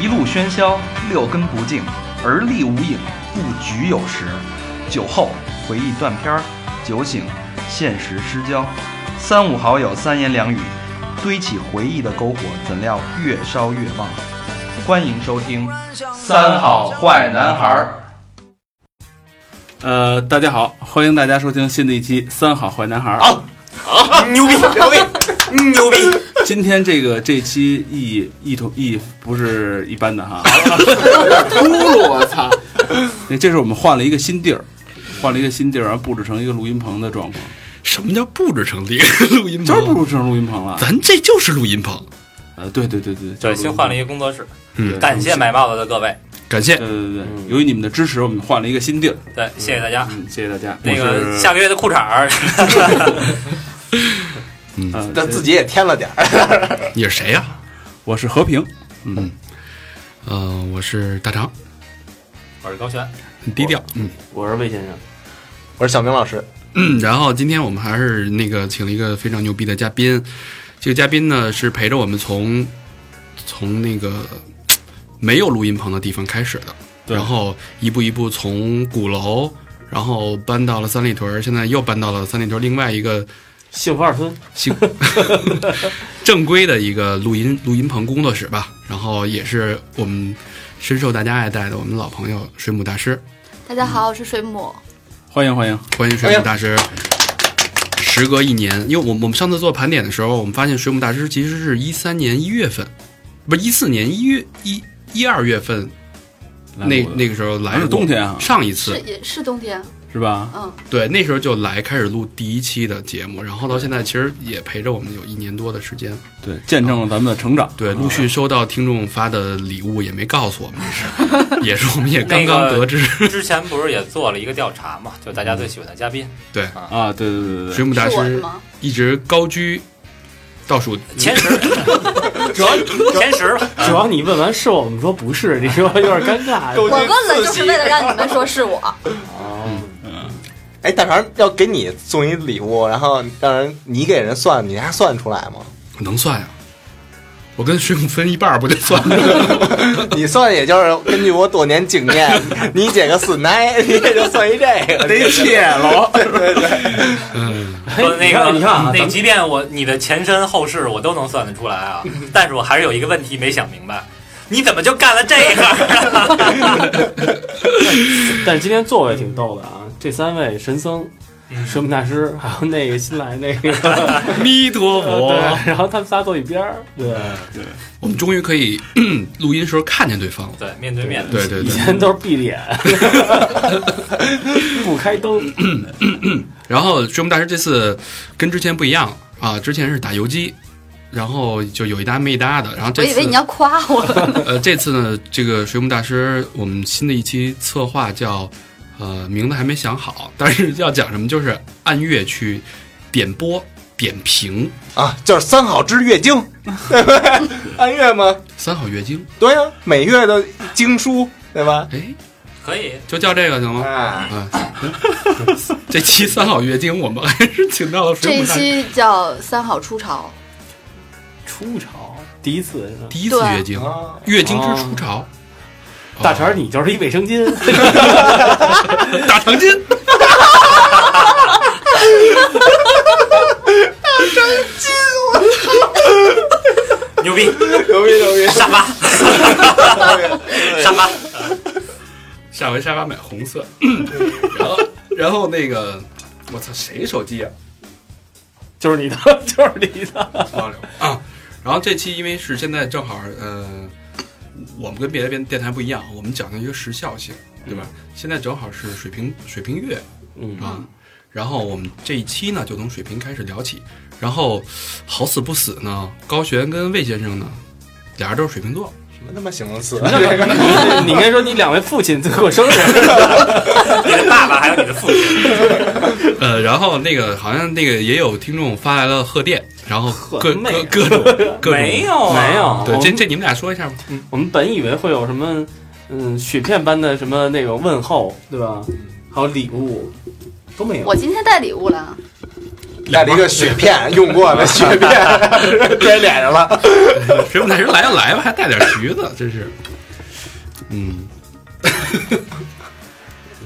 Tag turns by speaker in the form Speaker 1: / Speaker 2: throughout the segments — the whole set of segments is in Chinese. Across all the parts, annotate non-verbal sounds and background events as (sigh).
Speaker 1: 一路喧嚣，六根不净，而立无影，不局有时。酒后回忆断片儿，酒醒现实失焦。三五好友三言两语，堆起回忆的篝火，怎料越烧越旺。欢迎收听《三好坏男孩儿》。
Speaker 2: 呃，大家好，欢迎大家收听新的一期《三好坏男孩》。
Speaker 3: 好，好，牛逼，牛逼，牛逼！(laughs)
Speaker 2: 今天这个这期意义意图意不是一般的哈，
Speaker 3: 秃噜，我操！
Speaker 2: 那这是我们换了一个新地儿，换了一个新地儿，然后布置成一个录音棚的状况，
Speaker 4: 什么叫布置成这个录音棚
Speaker 2: 就是布？置成录音棚了。
Speaker 4: 咱这就是录音棚。
Speaker 2: 呃，对对对对，
Speaker 3: 对，
Speaker 2: 就是
Speaker 3: 新换了一个工作室，
Speaker 4: 嗯，
Speaker 3: 感谢买帽子的各位，
Speaker 4: 感谢
Speaker 2: 对对对，由于你们的支持，我们换了一个新地儿。
Speaker 3: 对，谢谢大家。
Speaker 2: 嗯，谢谢大家。
Speaker 3: 那个下个月的裤衩儿，
Speaker 2: 呃
Speaker 5: 但自己也添了点儿。(laughs)
Speaker 4: 你是谁呀、
Speaker 2: 我是和平。嗯，
Speaker 4: 呃，我是大长，
Speaker 3: 我是高璇，
Speaker 4: 很低调。嗯。
Speaker 6: 我是魏先生，
Speaker 5: 我是小明老师，
Speaker 4: 嗯，然后今天我们还是那个请了一个非常牛逼的嘉宾，这个嘉宾呢是陪着我们从从那个没有录音棚的地方开始的，
Speaker 2: 对。
Speaker 4: 然后一步一步从鼓楼，然后搬到了三里屯，现在又搬到了三里屯另外一个
Speaker 6: 幸福二村，
Speaker 4: 幸 (laughs) 正规的一个录音录音棚工作室吧，然后也是我们深受大家爱戴的我们老朋友水母大师，
Speaker 7: 大家好，我是水母。
Speaker 2: 欢迎欢迎。
Speaker 4: 欢迎水母大师。时隔一年，因为我们我们上次做盘点的时候，我们发现水母大师其实是一三年一月份，不是一四年一月一一二月份那那个时候来
Speaker 2: 还是冬天啊，
Speaker 4: 上一次。
Speaker 7: 是也是冬天，
Speaker 2: 是吧？
Speaker 7: 嗯，
Speaker 4: 对，那时候就来开始录第一期的节目，然后到现在其实也陪着我们有一年多的时间。
Speaker 2: 对，见证了咱们的成长。
Speaker 4: 对，陆续收到听众发的礼物，也没告诉我们 (laughs) 也是我们也刚刚得知。
Speaker 3: 之前不是也做了一个调查嘛？就大家最喜欢的嘉宾，
Speaker 2: 啊，对对对对对
Speaker 4: 水母大师？一直高居倒数，(laughs)
Speaker 3: 前十，
Speaker 6: 主要
Speaker 3: 前十吧。
Speaker 6: 主要你问完是我们说不是，你说有点尴尬。
Speaker 7: 我问了就是为了让你们说是我。
Speaker 6: 哦，
Speaker 5: 哎，大肠要给你送一礼物，然后让人你给人算，你还算得出来吗？
Speaker 4: 能算呀、我跟水母分一半儿不就算了？(laughs)
Speaker 5: 你算也就是根据我多年经验，(laughs) 你姐个死奶，你也就算一这个，(laughs) 得切喽。对对对，
Speaker 4: 嗯，
Speaker 3: 说那个，
Speaker 6: 你看啊，
Speaker 3: 那即便我你的前身后世我都能算得出来啊，但是我还是有一个问题没想明白，你怎么就干了这个？
Speaker 6: 但是今天座位挺逗的啊，这三位神僧、
Speaker 3: 嗯。
Speaker 6: 水母大师，(laughs) 还有那个新来那个，(laughs)
Speaker 4: 弥陀 (laughs)
Speaker 6: 对，
Speaker 4: 佛，
Speaker 6: 然后他们仨坐一边儿，对。
Speaker 4: 对，我们终于可以 (clears throat) 录音时候看见对方了。
Speaker 3: 对，面对面。的。
Speaker 4: 对对。以，
Speaker 6: 前都是闭脸，不开灯，(clears throat)
Speaker 4: 然后水母大师这次跟之前不一样啊，之前是打游击，然后就有一搭没一搭的，然后这次
Speaker 7: 我以为你要夸我，
Speaker 4: 呃这次呢，这个水母大师我们新的一期策划叫呃名字还没想好，但是要讲什么就是按月去点播点评
Speaker 5: 啊，就是三好之月经，对不对？按月吗？
Speaker 4: 三好月经，
Speaker 5: 对呀、每月的经书，对吧？
Speaker 4: 哎，
Speaker 3: 可以，
Speaker 4: 就叫这个行吗？
Speaker 5: 啊，
Speaker 4: 啊，这期三好月经我们还是请到了
Speaker 7: 这期叫三好初潮，
Speaker 6: 初潮第一次？
Speaker 4: 第一次月经，
Speaker 5: 啊
Speaker 4: 月经之初潮。
Speaker 6: 大肠，你就是一卫生巾，(laughs)
Speaker 4: 大长今，
Speaker 3: 牛逼，
Speaker 5: 牛逼牛逼！
Speaker 3: 沙发，(laughs) 沙发，
Speaker 4: 下回沙发买红色，(laughs) 然后然后那个，我操，谁手机啊？
Speaker 6: 就是你的，就是你的，
Speaker 4: 啊。然后这期因为是现在正好，呃，我们跟别的电电台不一样，我们讲究一个时效性，对吧？现在正好是水瓶水瓶月
Speaker 6: 嗯。
Speaker 4: 啊，然后我们这一期呢就从水瓶开始聊起，然后好死不死呢，高璇跟魏先生呢，俩人都是水瓶座，
Speaker 5: 什么他妈 (laughs) 形容词？
Speaker 6: 你应该说你两位父亲过生日，(laughs)
Speaker 3: 你的爸爸还有你的父亲，(laughs)
Speaker 4: 呃，然后那个好像那个也有听众发来了贺电，然后各各各种 (laughs) 各种
Speaker 3: 没有啊
Speaker 6: 没有
Speaker 4: 对，这这你们俩说一下吧。
Speaker 6: 我们本以为会有什么，嗯，雪片般的什么那种问候，对吧？还有礼物，都没有
Speaker 7: 我。今天带礼物了，
Speaker 5: 带了一个雪片，用过的雪片 (laughs) 摔脸上了。(laughs)
Speaker 4: 水母大师来就来吧，还带点橘子，真是，嗯。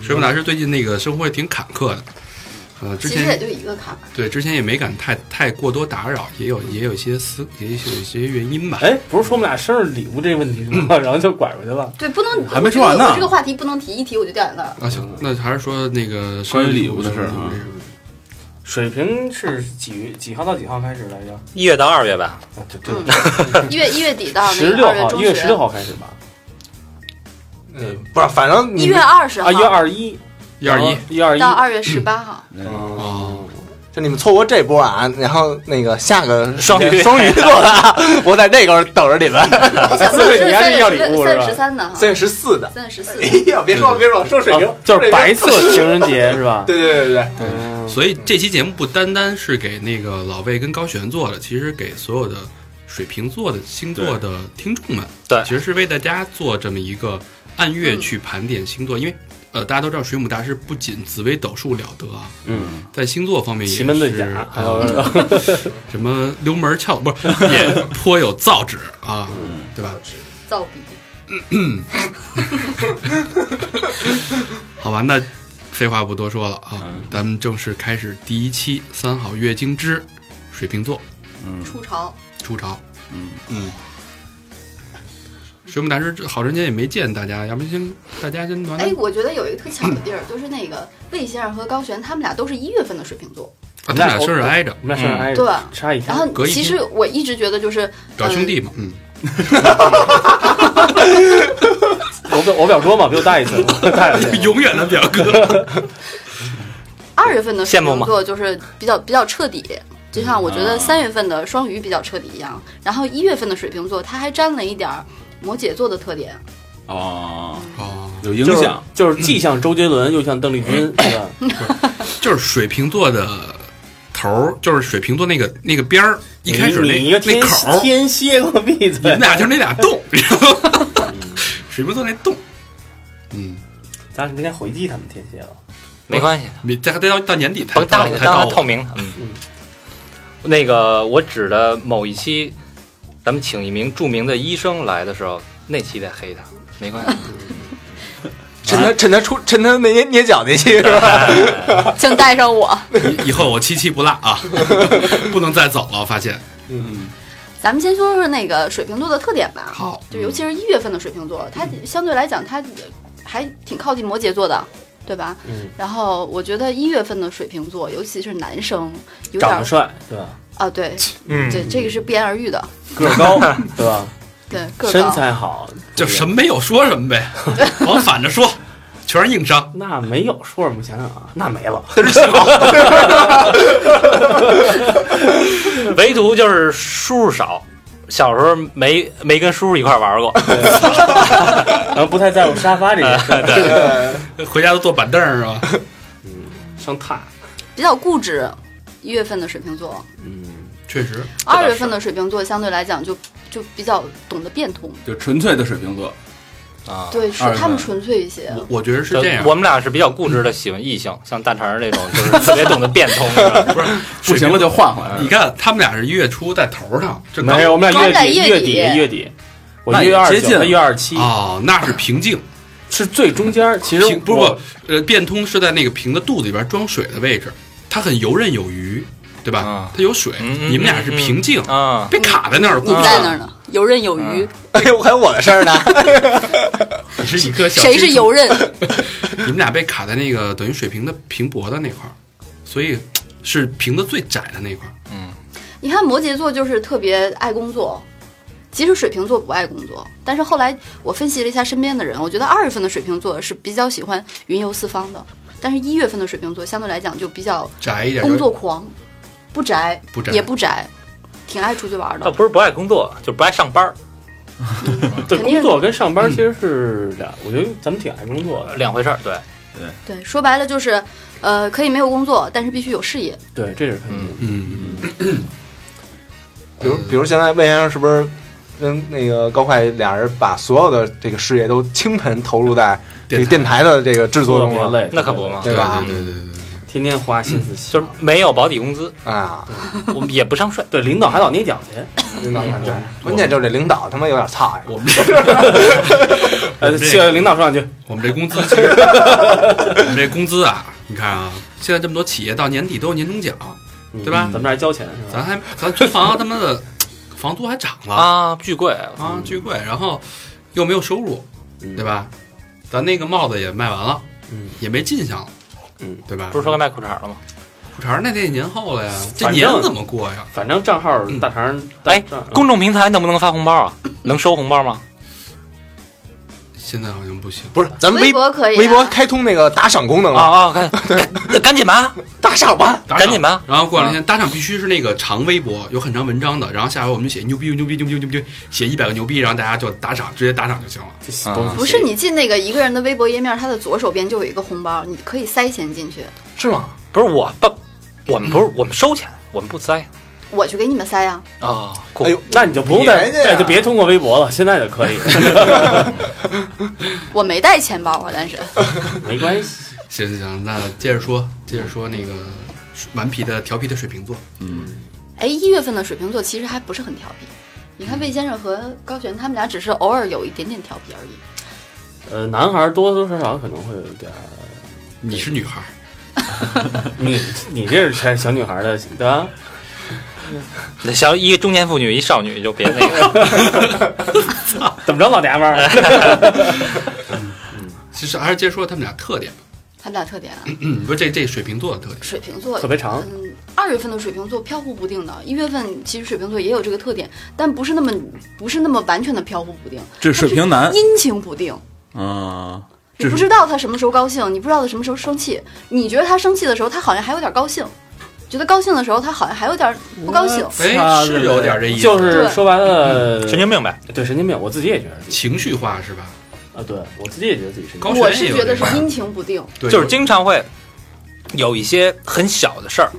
Speaker 4: 水母大师最近那个生活也挺坎坷的，呃，之
Speaker 7: 其实也就一个坎儿。
Speaker 4: 对之前也没敢太太过多打扰，也有也有一些私，也有一些原因吧。
Speaker 6: 哎，不是说我们俩生日礼物这个问题吗？(laughs) 然后就拐过去了。
Speaker 7: 对，不能
Speaker 2: 还没说完呢
Speaker 7: 我这个话题不能提，一提我就掉眼泪儿。
Speaker 4: 啊，行，那还是说那个
Speaker 2: 生日礼物的事儿啊
Speaker 4: 啊。
Speaker 6: 水平是几月几号到几号开始来着？
Speaker 3: 一月到二月吧，
Speaker 6: 啊，对对，(laughs)
Speaker 7: 一月一月底到
Speaker 6: 十六号，
Speaker 7: 二月，
Speaker 6: 一月十六号开始吧？
Speaker 5: 嗯，不是，反正
Speaker 7: 一月二十号
Speaker 6: 啊，一月二十一，
Speaker 4: 一二一，
Speaker 6: 一二一。
Speaker 7: 到二月十八号。
Speaker 6: 哦，
Speaker 5: 就你们错过这波啊，然后那个下个
Speaker 3: 双鱼。
Speaker 5: 双鱼。座的啊，我在那个等着你们。
Speaker 7: 我想说的是
Speaker 6: 你还是要
Speaker 7: 三月十三
Speaker 6: 礼物是吧
Speaker 7: 月十三的哈，
Speaker 5: 三月十四的。
Speaker 7: 三月十四。
Speaker 5: 哎呀，别说了，别说了，说水瓶
Speaker 6: 哦，就是白色情人节是吧？(laughs)
Speaker 5: 对对对对。对，
Speaker 6: 嗯，
Speaker 4: 所以这期节目不单单是给那个老魏跟高璇做的，其实给所有的水瓶座的星座的听众们，
Speaker 3: 对。
Speaker 4: 其实是为大家做这么一个按月去盘点星座，因为呃，大家都知道水母大师不仅紫微斗数了得啊，
Speaker 6: 嗯，
Speaker 4: 在星座方面也
Speaker 6: 奇门遁
Speaker 4: 是
Speaker 6: 甲，还有
Speaker 4: 啊什么溜门窍，不是也颇有造诣啊，对吧？
Speaker 7: 造笔。(clears throat)
Speaker 4: 好吧，那废话不多说了啊，咱们正式开始第一期三好月经之水瓶座嗯
Speaker 7: 出潮，
Speaker 4: 出潮。
Speaker 2: 嗯
Speaker 4: 嗯，水母大师好长时间也没见大家，要不先大家先暖暖。
Speaker 7: 哎，我觉得有一个特巧的地儿，就是那个魏先生和高璇，他们俩都是一月份的水瓶座，
Speaker 4: 啊，他俩生日挨着，
Speaker 6: 我们俩生日挨
Speaker 7: 对。
Speaker 6: 着，差一天。
Speaker 7: 然后其实我一直觉得就是
Speaker 4: 表兄弟嘛，嗯，(laughs)
Speaker 6: 我表我表哥嘛，比我大一岁，(laughs) 大两岁。
Speaker 4: 永远的表哥。
Speaker 7: 二月份的水瓶座就是比较比较彻底，就像我觉得三月份的双鱼比较彻底一样。然后一月份的水瓶座，它还沾了一点儿摩羯座的特点。
Speaker 2: 哦，
Speaker 4: 哦，
Speaker 2: 有影
Speaker 6: 就是
Speaker 2: 响。
Speaker 6: 就是既像周杰伦又像邓丽君，(laughs) 对吧？(laughs)
Speaker 4: 就是水瓶座的头儿，就是水瓶座那个那个边儿，一开始那
Speaker 6: 你一个天
Speaker 4: 那口儿，
Speaker 6: 天蝎，给我闭
Speaker 4: 你
Speaker 6: 嘴
Speaker 4: 们！俩就是那俩洞？(laughs) 水瓶座那洞，嗯，
Speaker 6: 咱是应该回击他们天蝎了。
Speaker 3: 没关系，
Speaker 4: 你再得到到年底才
Speaker 3: 甭当
Speaker 4: 才到
Speaker 3: 当它透明。嗯，那个我指的某一期，咱们请一名著名的医生来的时候，那期得黑他，没关系。(laughs)
Speaker 5: 趁他趁他出趁他那捏捏脚那期是吧？(laughs)
Speaker 7: 请带上我。
Speaker 4: 以以后我七七不落啊，(laughs) 不能再走了。我发现，嗯
Speaker 7: 咱们先说说那个水瓶座的特点吧。
Speaker 4: 好，
Speaker 7: 就尤其是一月份的水瓶座，它相对来讲它还挺靠近摩羯座的，对吧？
Speaker 6: 嗯。
Speaker 7: 然后我觉得一月份的水瓶座，尤其是男生，有点
Speaker 6: 长得帅，对吧？
Speaker 7: 啊，对，
Speaker 5: 嗯
Speaker 7: 对，这个是不言而喻的。
Speaker 6: 个儿高，(laughs) 对吧？
Speaker 7: 对，
Speaker 6: 身。材好，
Speaker 4: 就什么没有说什么呗，(laughs) 往反着说，全是硬伤。
Speaker 6: 那没有说什么，想想啊，那没了。(laughs)
Speaker 3: 唯独就是叔叔少，小时候没没跟叔叔一块玩过。
Speaker 6: 然后不太在乎沙发这件事，
Speaker 4: 回家都坐板凳是吧？
Speaker 6: 嗯上榻。
Speaker 7: 比较固执。一月份的水瓶座，
Speaker 6: 嗯，
Speaker 4: 确实，
Speaker 7: 二月份的水瓶座相对来讲就就比较懂得变通，
Speaker 2: 就纯粹的水瓶座，
Speaker 3: 啊，
Speaker 7: 对，是他们纯粹一些。
Speaker 4: 我我觉得是这样。
Speaker 3: 我们俩是比较固执的，喜欢异性，(coughs) 像大肠儿这种，就是特别懂得变通。(laughs) 是
Speaker 4: 不是
Speaker 2: 不行了就换换。
Speaker 4: 你看他们俩是一月初在头上，这刚
Speaker 6: 没有，我们俩
Speaker 7: 刚在
Speaker 6: 月底
Speaker 7: 月底
Speaker 6: 月底月底，我
Speaker 2: 那
Speaker 6: 一月二
Speaker 2: 接近
Speaker 6: 月二十七，
Speaker 4: 哦，那是平静。
Speaker 6: 是最中间。其实
Speaker 4: 不不，呃，变通是在那个瓶的肚子里边装水的位置，它很游刃有余，对吧
Speaker 3: 啊？
Speaker 4: 它有水，
Speaker 3: 嗯嗯
Speaker 4: 你们俩是平静，
Speaker 3: 啊，
Speaker 4: 被卡在那儿，不。
Speaker 7: 在那儿呢，游刃有余。(laughs)
Speaker 5: 哎呦，还有我的事儿呢。(laughs)
Speaker 4: 你是一颗小
Speaker 7: 谁是游刃？(laughs)
Speaker 4: 你们俩被卡在那个等于水平的平薄的那块儿，所以是平的最窄的那块儿。
Speaker 7: 你看摩羯座就是特别爱工作，其实水瓶座不爱工作，但是后来我分析了一下身边的人，我觉得二月份的水瓶座是比较喜欢云游四方的，但是一月份的水瓶座相对来讲就比较
Speaker 4: 宅一点，
Speaker 7: 工作狂，不宅
Speaker 4: 不宅
Speaker 7: 也不宅，挺爱出去玩的。
Speaker 3: 倒不是不爱工作，就是不爱上班儿，
Speaker 6: 对 (laughs)
Speaker 7: 肯定是
Speaker 6: 工作跟上班其实是俩，我觉得咱们挺爱工作的。
Speaker 3: 两回事儿。对，
Speaker 7: 对，说白了就是，呃，可以没有工作，但是必须有事业。
Speaker 6: 对，这是肯定。
Speaker 4: 嗯，
Speaker 5: 比如比如现在魏先生是不是跟那个高快俩人把所有的这个事业都倾盆投入在这个电台的这个制作中了？
Speaker 6: 特别累，
Speaker 3: 那可不嘛。
Speaker 5: 对吧？
Speaker 4: 对对对对对，
Speaker 6: 天天花心思，
Speaker 3: 就是没有保底工资，
Speaker 5: 啊，
Speaker 3: 我们也不上税。(laughs)
Speaker 6: 对领导还老捏脚去，领导对
Speaker 5: 关键就是这领导他妈有点差呀。
Speaker 4: 我们这 (laughs)
Speaker 6: 呃，领导说两句，
Speaker 4: 我们这工资其实，(laughs) 我们这工资啊，你看啊，现在这么多企业到年底都有年终奖，
Speaker 6: 嗯
Speaker 4: 对吧？
Speaker 6: 咱们这还交钱是吧？
Speaker 4: 咱还咱租房他妈的房租还涨了。
Speaker 3: 啊，巨贵，
Speaker 4: 啊，巨贵，然后又没有收入，
Speaker 6: 嗯。
Speaker 4: 对？吧？咱那个帽子也卖完了，
Speaker 6: 嗯，
Speaker 4: 也没进项了，
Speaker 6: 嗯，
Speaker 4: 对吧？
Speaker 3: 不是说该卖裤衩了吗？
Speaker 4: 裤衩那得年后了呀，这年怎么过呀？
Speaker 6: 反正账号大肠，
Speaker 3: 哎公众平台能不能发红包啊？能收红包吗？
Speaker 4: 现在好像不行，
Speaker 5: 不是，咱们
Speaker 7: 微
Speaker 5: 微
Speaker 7: 博可以啊，
Speaker 5: 微博开通那个打赏功能
Speaker 3: 啊。
Speaker 5: 了，
Speaker 3: 啊，(laughs) 赶赶紧吧，
Speaker 5: 打赏吧。
Speaker 4: 赏。
Speaker 3: 赶紧吧。
Speaker 4: 然后过两天打赏必须是那个长微博，有很长文章的，然后下回我们就写牛逼牛逼牛逼牛逼牛逼，写一百个牛逼，然后大家就打赏，直接打赏就行了。
Speaker 6: 这东西
Speaker 7: 不是你进那个一个人的微博页面，他的左手边就有一个红包，你可以塞钱进去，
Speaker 5: 是吗？
Speaker 3: 不是我不，我们不是我们收钱，我们不塞
Speaker 7: 我去给你们塞啊。
Speaker 3: 啊。酷
Speaker 5: 哎呦，
Speaker 6: 那你就不用再，
Speaker 5: 别介呀
Speaker 6: 哎，就别通过微博了，现在就可以，(laughs)
Speaker 7: 我没带钱包啊，但是 (laughs)
Speaker 6: 没关系。
Speaker 4: 行行行，那接着说，接着说那个顽皮的调皮的水瓶座，嗯
Speaker 7: 哎，一月份的水瓶座其实还不是很调皮。你看魏先生和高璇他们俩只是偶尔有一点点调皮而已。
Speaker 6: 呃，男孩多多少少可能会有一点儿，
Speaker 4: 你是女孩儿，(laughs)
Speaker 6: 你你这是小小女孩的，对吧？
Speaker 3: 那小一个中年妇女，一少女就别那个。(laughs)
Speaker 6: 怎么着，老娘们儿？(laughs)
Speaker 4: 其实还是接着说他们俩特点吧。
Speaker 7: 他们俩特点啊，
Speaker 4: 嗯，不是这这水瓶座的特点，
Speaker 7: 水瓶座
Speaker 6: 特别长，
Speaker 7: 嗯，二月份的水瓶座飘忽不定的，一月份其实水瓶座也有这个特点，但不是那么不是那么完全的飘忽不定，
Speaker 2: 这是水瓶男
Speaker 7: 阴晴不定。
Speaker 2: 啊，
Speaker 7: 你不知道他什么时候高兴，你不知道他什么时候生气。你觉得他生气的时候，他好像还有点高兴；觉得高兴的时候，他好像还有点不高兴。
Speaker 4: 哎，是有点这意思，
Speaker 6: 就是说白了，
Speaker 3: 神经病呗，
Speaker 6: 对神经病，我自己也觉得
Speaker 4: 情绪化是吧？
Speaker 6: 啊，对我自己也觉得自己神经
Speaker 4: 高
Speaker 6: 病。
Speaker 7: 我是觉得是阴晴不定。
Speaker 4: 对，
Speaker 3: 就是经常会有一些很小的事儿，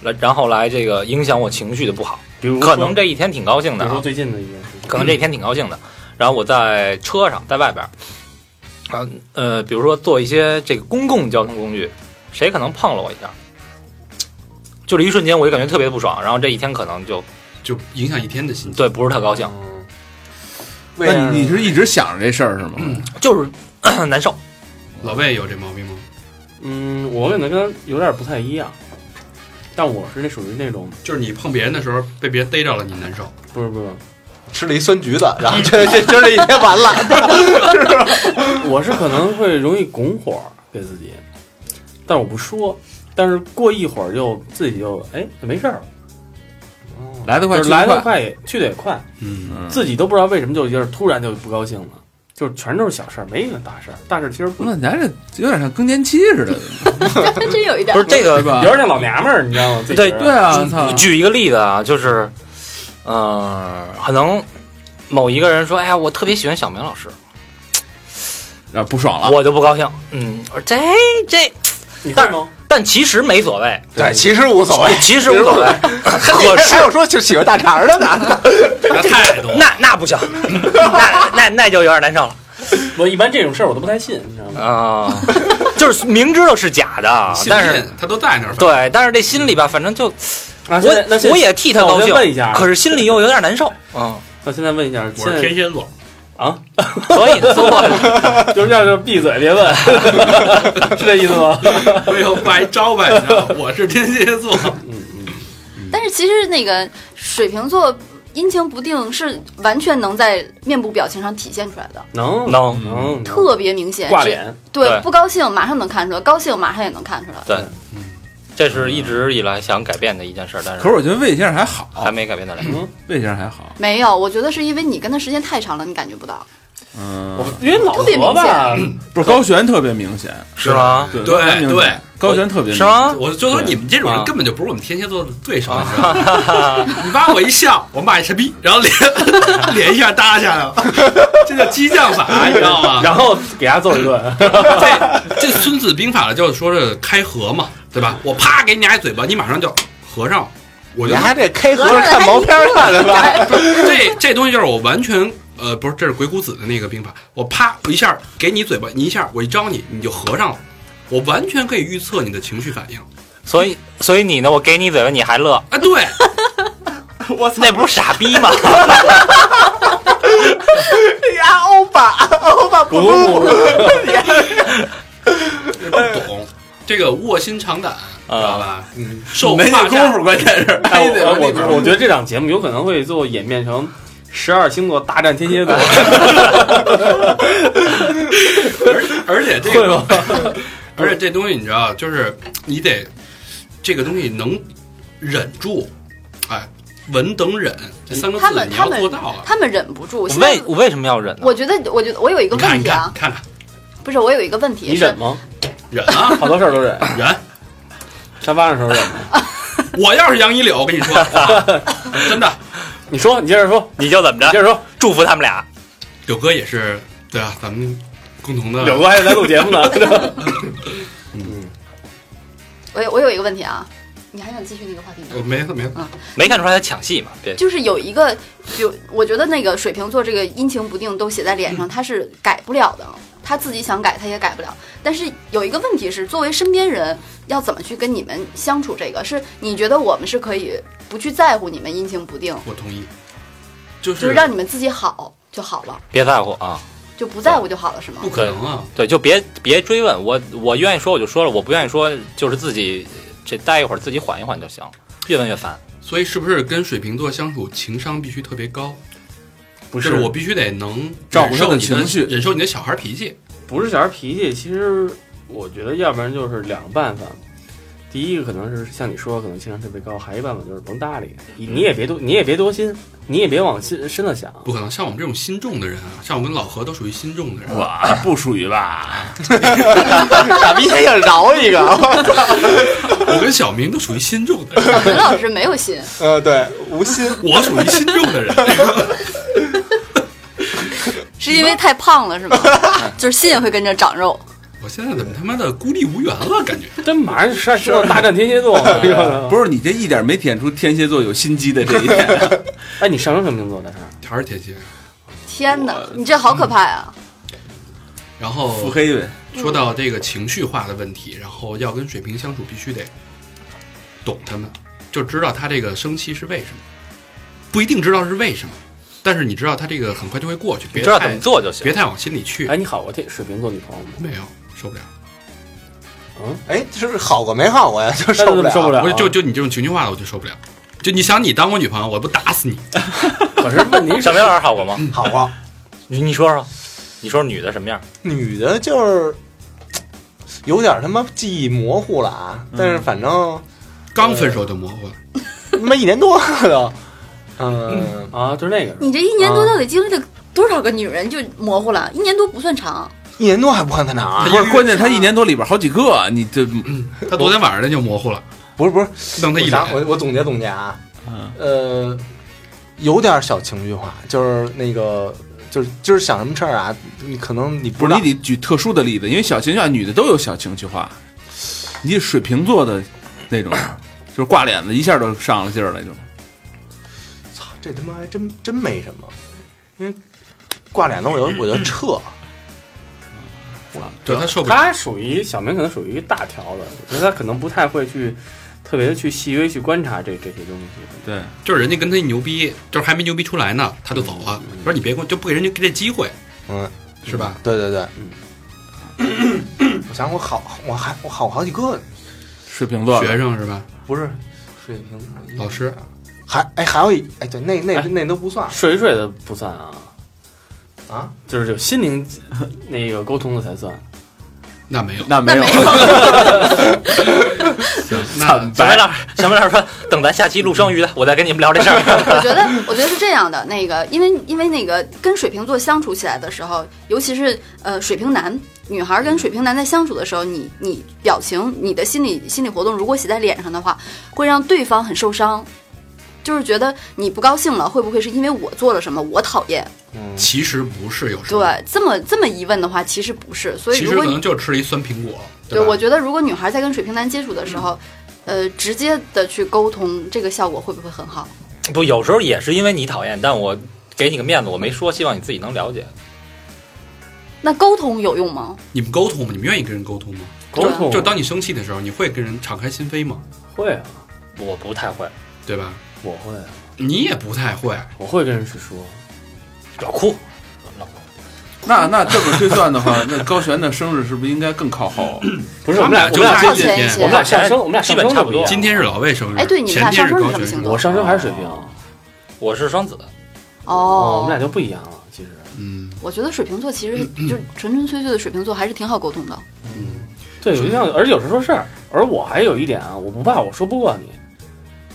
Speaker 3: 来然后来这个影响我情绪的不好。
Speaker 6: 比如
Speaker 3: 可能这一天挺高兴的啊，
Speaker 6: 比如说最近的一件事情，
Speaker 3: 可能这一天挺高兴的，然后我在车上，在外边儿，啊呃，比如说坐一些这个公共交通工具，谁可能碰了我一下，就这一瞬间我就感觉特别不爽，然后这一天可能就
Speaker 4: 就影响一天的心情。
Speaker 3: 对不是特高兴，
Speaker 5: 嗯
Speaker 2: 那你你是一直想着这事儿是吗？
Speaker 3: 就是 (coughs) 难受。
Speaker 4: 老魏有这毛病吗？
Speaker 6: 嗯，我可能跟他有点不太一样，但我是那属于那种
Speaker 4: 就是你碰别人的时候被别人逮着了，你难受。
Speaker 6: 不是不是，
Speaker 5: 吃了一酸橘子，然后这这 (laughs) 就这一天完了。(laughs)
Speaker 6: 我是可能会容易拱火给自己，但我不说，但是过一会儿就自己就哎就没事儿了，
Speaker 2: 来得快，
Speaker 6: 就是
Speaker 2: 去得快，
Speaker 6: 来得快也去得也快，
Speaker 4: 嗯，
Speaker 2: 嗯
Speaker 6: 自己都不知道为什么就就是突然就不高兴了，就是全都是小事儿，没什么大事儿，大事儿其实不
Speaker 2: 那你还这有点像更年期似的，
Speaker 7: 真有一点
Speaker 3: 不是这个
Speaker 2: 对吧
Speaker 6: 有？点像老娘们儿，你知道吗？自己
Speaker 3: 对
Speaker 6: 觉得
Speaker 2: 对啊，操！
Speaker 3: 举一个例子啊，就是，嗯，可能某一个人说：“哎呀，我特别喜欢小明老师。
Speaker 2: 啊，不爽”了，
Speaker 3: 我就不高兴。嗯，我说这这，
Speaker 6: 你会吗？
Speaker 3: 但其实没所谓，
Speaker 5: 对，其实无所谓。
Speaker 3: 其实无所谓。(laughs) 可是
Speaker 5: 还有说就喜欢大肠的呢，
Speaker 4: 那太多。
Speaker 3: 那那不行，(laughs) 那那那就有点难受了
Speaker 6: 我一般这种事儿我都不太信，你知道吗？
Speaker 3: 啊、就是明知道是假的，但是
Speaker 4: 他都在那儿。
Speaker 3: 对，但是这心里吧，反正就我我也替他
Speaker 6: 我
Speaker 3: 高兴
Speaker 6: 问一下，
Speaker 3: 可是心里又有点难受。嗯，
Speaker 6: 那现在问一下，
Speaker 4: 我是天蝎座，
Speaker 6: 啊，
Speaker 3: 所以说，
Speaker 6: 就是要是闭嘴别问，是这意思吗？(laughs)
Speaker 4: 我有挂一招牌，你知道我是天蝎座。
Speaker 7: 嗯嗯但是其实那个水瓶座阴晴不定是完全能在面部表情上体现出来的，
Speaker 6: 能
Speaker 3: 能
Speaker 6: 能
Speaker 7: 特别明显。
Speaker 6: 挂脸，
Speaker 7: 对
Speaker 3: 对
Speaker 7: 不高兴马上能看出来，高兴马上也能看出来。
Speaker 3: 对，这是一直以来想改变的一件事，但是
Speaker 2: 可是我觉得魏先生还好，
Speaker 3: 还没改变得来。
Speaker 2: 魏先生还好，
Speaker 7: 没有，我觉得是因为你跟他时间太长了，你感觉不到。
Speaker 2: 嗯，
Speaker 6: 因为老何吧，(clears throat)
Speaker 2: 不是高璇特别明显，
Speaker 3: 是吗？
Speaker 2: 对
Speaker 4: 对
Speaker 2: 高璇明显
Speaker 4: 对
Speaker 2: 高璇特别明显
Speaker 3: 是？吗？
Speaker 4: 我就说你们这种人
Speaker 3: 啊
Speaker 4: 根本就不是我们天蝎座的对手，(laughs) 你知道吗？你扒我一笑，我骂你傻逼，然后脸脸一下耷下来了，(laughs) 这叫激将法，你知道吗？
Speaker 6: 然后给他揍一顿，(laughs)
Speaker 4: 这这《孙子兵法》了，就是说这开合嘛，对吧？我啪给你俩一嘴巴，你马上就合上。我就
Speaker 5: 你还得开合着看毛片看的吧？
Speaker 4: 这这东西就是我完全呃不是，这是鬼谷子的那个兵法，我啪一下给你嘴巴，你一下我一招你，你就合上了。我完全可以预测你的情绪反应。
Speaker 3: 所以所以你呢？我给你嘴巴，你还乐，
Speaker 4: 啊，对，(laughs) 我 (laughs)
Speaker 3: 那不是傻逼吗？
Speaker 5: 呀，欧巴，欧巴不
Speaker 6: 不不，(laughs)
Speaker 4: 不懂这个卧薪尝胆，知道吧？
Speaker 5: 嗯，
Speaker 4: 受
Speaker 2: 没功夫，关键是
Speaker 6: 我我我觉得这档节目有可能会最后演变成十二星座大战天蝎座，(laughs)
Speaker 4: 而 (laughs) 而且这个？(laughs) 而且这东西你知道，就是你得这个东西能忍住，哎，稳等忍这三个
Speaker 7: 他
Speaker 4: 字你
Speaker 7: 们他们
Speaker 4: 要做到啊。
Speaker 7: 他们忍不住。
Speaker 3: 我为我为什么要忍呢？
Speaker 7: 我觉得，我觉得我有一个问题啊，
Speaker 4: 看看，
Speaker 7: 不是我有一个问题
Speaker 6: 你忍，吗？
Speaker 4: 忍啊，
Speaker 6: 好多事儿都忍，
Speaker 4: 忍。
Speaker 6: 沙发上的时候忍吗？
Speaker 4: 我要是杨一柳，我跟你说，啊真的，
Speaker 6: 你说，你接着说，
Speaker 3: 你就怎么着
Speaker 6: 接？着说。
Speaker 3: 祝福他们俩。
Speaker 4: 柳哥也是，对啊，咱们共同的
Speaker 6: 柳哥还在录节目呢。(laughs) 嗯，
Speaker 7: 我有我有一个问题啊，你还想继续那个话题吗？
Speaker 4: 我没事没啊，
Speaker 3: 没看出来他抢戏嘛？对
Speaker 7: 就是有一个，就我觉得那个水瓶座这个阴晴不定都写在脸上，他是改不了的。他自己想改，他也改不了。但是有一个问题是，作为身边人，要怎么去跟你们相处？这个是你觉得我们是可以不去在乎你们阴晴不定，
Speaker 4: 我同意，就
Speaker 7: 就是是让你们自己好就好了，
Speaker 3: 别在乎啊！
Speaker 7: 就不在乎就好了，是吗
Speaker 4: 不？可能啊，
Speaker 3: 对，就别别追问我，我愿意说我就说了，我不愿意说就是自己这待一会儿自己缓一缓就行，越问越烦。
Speaker 4: 所以是不是跟水瓶座相处情商必须特别高？
Speaker 6: 不
Speaker 4: 就是我必须得能
Speaker 2: 照顾他的
Speaker 4: 忍受你
Speaker 2: 情绪
Speaker 4: 忍受你的小孩脾气。
Speaker 6: 不是小孩脾气，其实我觉得要不然就是两个办法。第一个可能是像你说，可能情商特别高；还有一办法就是甭搭理，你你也别多，你也别多心，你也别往心深了想。
Speaker 4: 不可能，像我们这种心重的人啊，像我跟老何都属于心重的人。
Speaker 2: 我不属于吧？(laughs)
Speaker 5: 傻逼还想饶一个，(laughs)
Speaker 4: 我跟小明都属于心重的人，
Speaker 7: 文老师没有心，
Speaker 5: 呃，对，无心，
Speaker 4: 我属于心重的人。(laughs)
Speaker 7: 是因为太胖了是吗？(laughs) 就是心也会跟着长肉。
Speaker 4: 我现在怎么他妈的孤立无援了？感觉
Speaker 6: 这马上十二星座大战天蝎座，(laughs) 不
Speaker 2: 不是你这一点没体现出天蝎座有心机的这一点。(laughs)
Speaker 6: 哎，你上升什么星座？的是？
Speaker 4: 还是天蝎。
Speaker 7: 天哪，你这好可怕呀！
Speaker 4: 然后
Speaker 2: 腹黑呗，
Speaker 4: 说到这个情绪化的问题，然后要跟水瓶相处，必须得懂他们，就知道他这个生气是为什么，不一定知道是为什么，但是你知道他这个很快就会过去，别
Speaker 3: 知道怎么做就行
Speaker 4: 别。太往心里去。
Speaker 6: 哎，你好过天水瓶座女朋友吗？
Speaker 4: 没有受不了，嗯
Speaker 5: 哎，就是好过没好过呀，就受不了，
Speaker 6: 受不了
Speaker 4: 就就你这种情绪化的我就受不了。就你想你当我女朋友，我不打死你。(laughs)
Speaker 6: 可是 (laughs) 问题是
Speaker 3: 小明老师好过吗？
Speaker 5: 好过。
Speaker 3: 你你说说，你说说女的什么样？
Speaker 5: 女的就是有点他妈记忆模糊了啊，但是反正
Speaker 4: 刚分手就模糊了，
Speaker 5: 他妈一年多了都，嗯，(laughs)
Speaker 6: 啊，就是那个，
Speaker 7: 你这一年多到底经历了多少个女人就模糊了？一年多不算长，
Speaker 5: 一年多还不算太长啊？
Speaker 2: 不是关键，他一年多里边好几个，你这
Speaker 4: 他昨天晚上那就模糊了，
Speaker 5: 不是不是，
Speaker 4: 弄他一
Speaker 5: 我想我。我总结总结啊，
Speaker 2: 嗯
Speaker 5: 呃，有点小情绪化，就是那个就是就是想什么事儿啊，你可能你不知道
Speaker 2: 你得举特殊的例子，因为小情绪化女的都有小情绪化，你水瓶座的那种，就是挂脸子一下都上了劲儿了那种。
Speaker 5: 操，这他妈还真真没什么，因为挂脸的我就我就撤，
Speaker 4: 对他受不了。
Speaker 6: 他属于小明，可能属于一个大条的，我觉得他可能不太会去特别的去细微去观察这这些东西。
Speaker 2: 对，
Speaker 4: 就是人家跟他一牛逼，就是还没牛逼出来呢，他就走了。说你别跟，就不给人家给这机会，
Speaker 5: 嗯，
Speaker 4: 是吧？
Speaker 5: 对对对，嗯 (coughs) 我想我好我还我好好几个呢，
Speaker 2: 水瓶座
Speaker 4: 学生是吧？
Speaker 5: 不是水平
Speaker 4: 老师，
Speaker 5: 还哎还有一哎对那那
Speaker 6: 哎
Speaker 5: 那都不算
Speaker 6: 睡一睡的不算啊，
Speaker 5: 啊，
Speaker 6: 就是有心灵那个沟通的才算。
Speaker 4: 那没有，
Speaker 2: 那没有，
Speaker 4: 那 (laughs) (laughs)
Speaker 3: 小明老师，小白老师说，等咱下期录双鱼的，我再跟你们聊这事儿。(laughs)
Speaker 7: 我觉得，我觉得是这样的。那个，因为因为那个跟水瓶座相处起来的时候，尤其是呃水瓶男女孩跟水瓶男在相处的时候，你你表情、你的心理心理活动如果写在脸上的话，会让对方很受伤，就是觉得你不高兴了，会不会是因为我做了什么，我讨厌？
Speaker 5: 嗯，
Speaker 4: 其实不是，有时候，
Speaker 7: 对，这么这么一问的话，其实不是。所以如果你
Speaker 4: 其实可能就吃了一酸苹果，
Speaker 7: 对，
Speaker 4: 吧
Speaker 7: 我觉得如果女孩在跟水瓶男接触的时候，呃，直接的去沟通，这个效果会不会很好？
Speaker 3: 不，有时候也是因为你讨厌，但我给你个面子，我没说，希望你自己能了解。
Speaker 7: 那沟通有用吗？
Speaker 4: 你们沟通吗？你们愿意跟人沟通吗？
Speaker 6: 沟通
Speaker 4: 就当你生气的时候，你会跟人敞开心扉吗？
Speaker 6: 会啊，
Speaker 3: 我不太会，
Speaker 4: 对吧？
Speaker 6: 我会啊，
Speaker 4: 你也不太会，
Speaker 6: 我会跟人去说。
Speaker 3: 老哭，老哭
Speaker 2: 那那这么推算的话，(laughs) 那高璇的生日是不是应该更靠后？(coughs)
Speaker 6: 不是我们俩，我
Speaker 4: 们俩就差一天
Speaker 6: 我们俩上升，我们俩
Speaker 3: 基
Speaker 6: 上
Speaker 3: 本差不多。
Speaker 4: 今天是老魏生日，
Speaker 7: 哎对你们俩
Speaker 4: 前天是高璇
Speaker 7: 上升是什么星座
Speaker 6: 我上升还是水瓶？
Speaker 3: 我是双子，
Speaker 6: 哦，我们
Speaker 7: 哦
Speaker 6: 俩，就不一样了。其实，
Speaker 4: 嗯，
Speaker 7: 我觉得水瓶座其实就是纯纯粹粹的水瓶座，还是挺好沟通的。
Speaker 6: 嗯对，有一样，而且有时候说事儿，而我还有一点啊，我不怕我说不过你，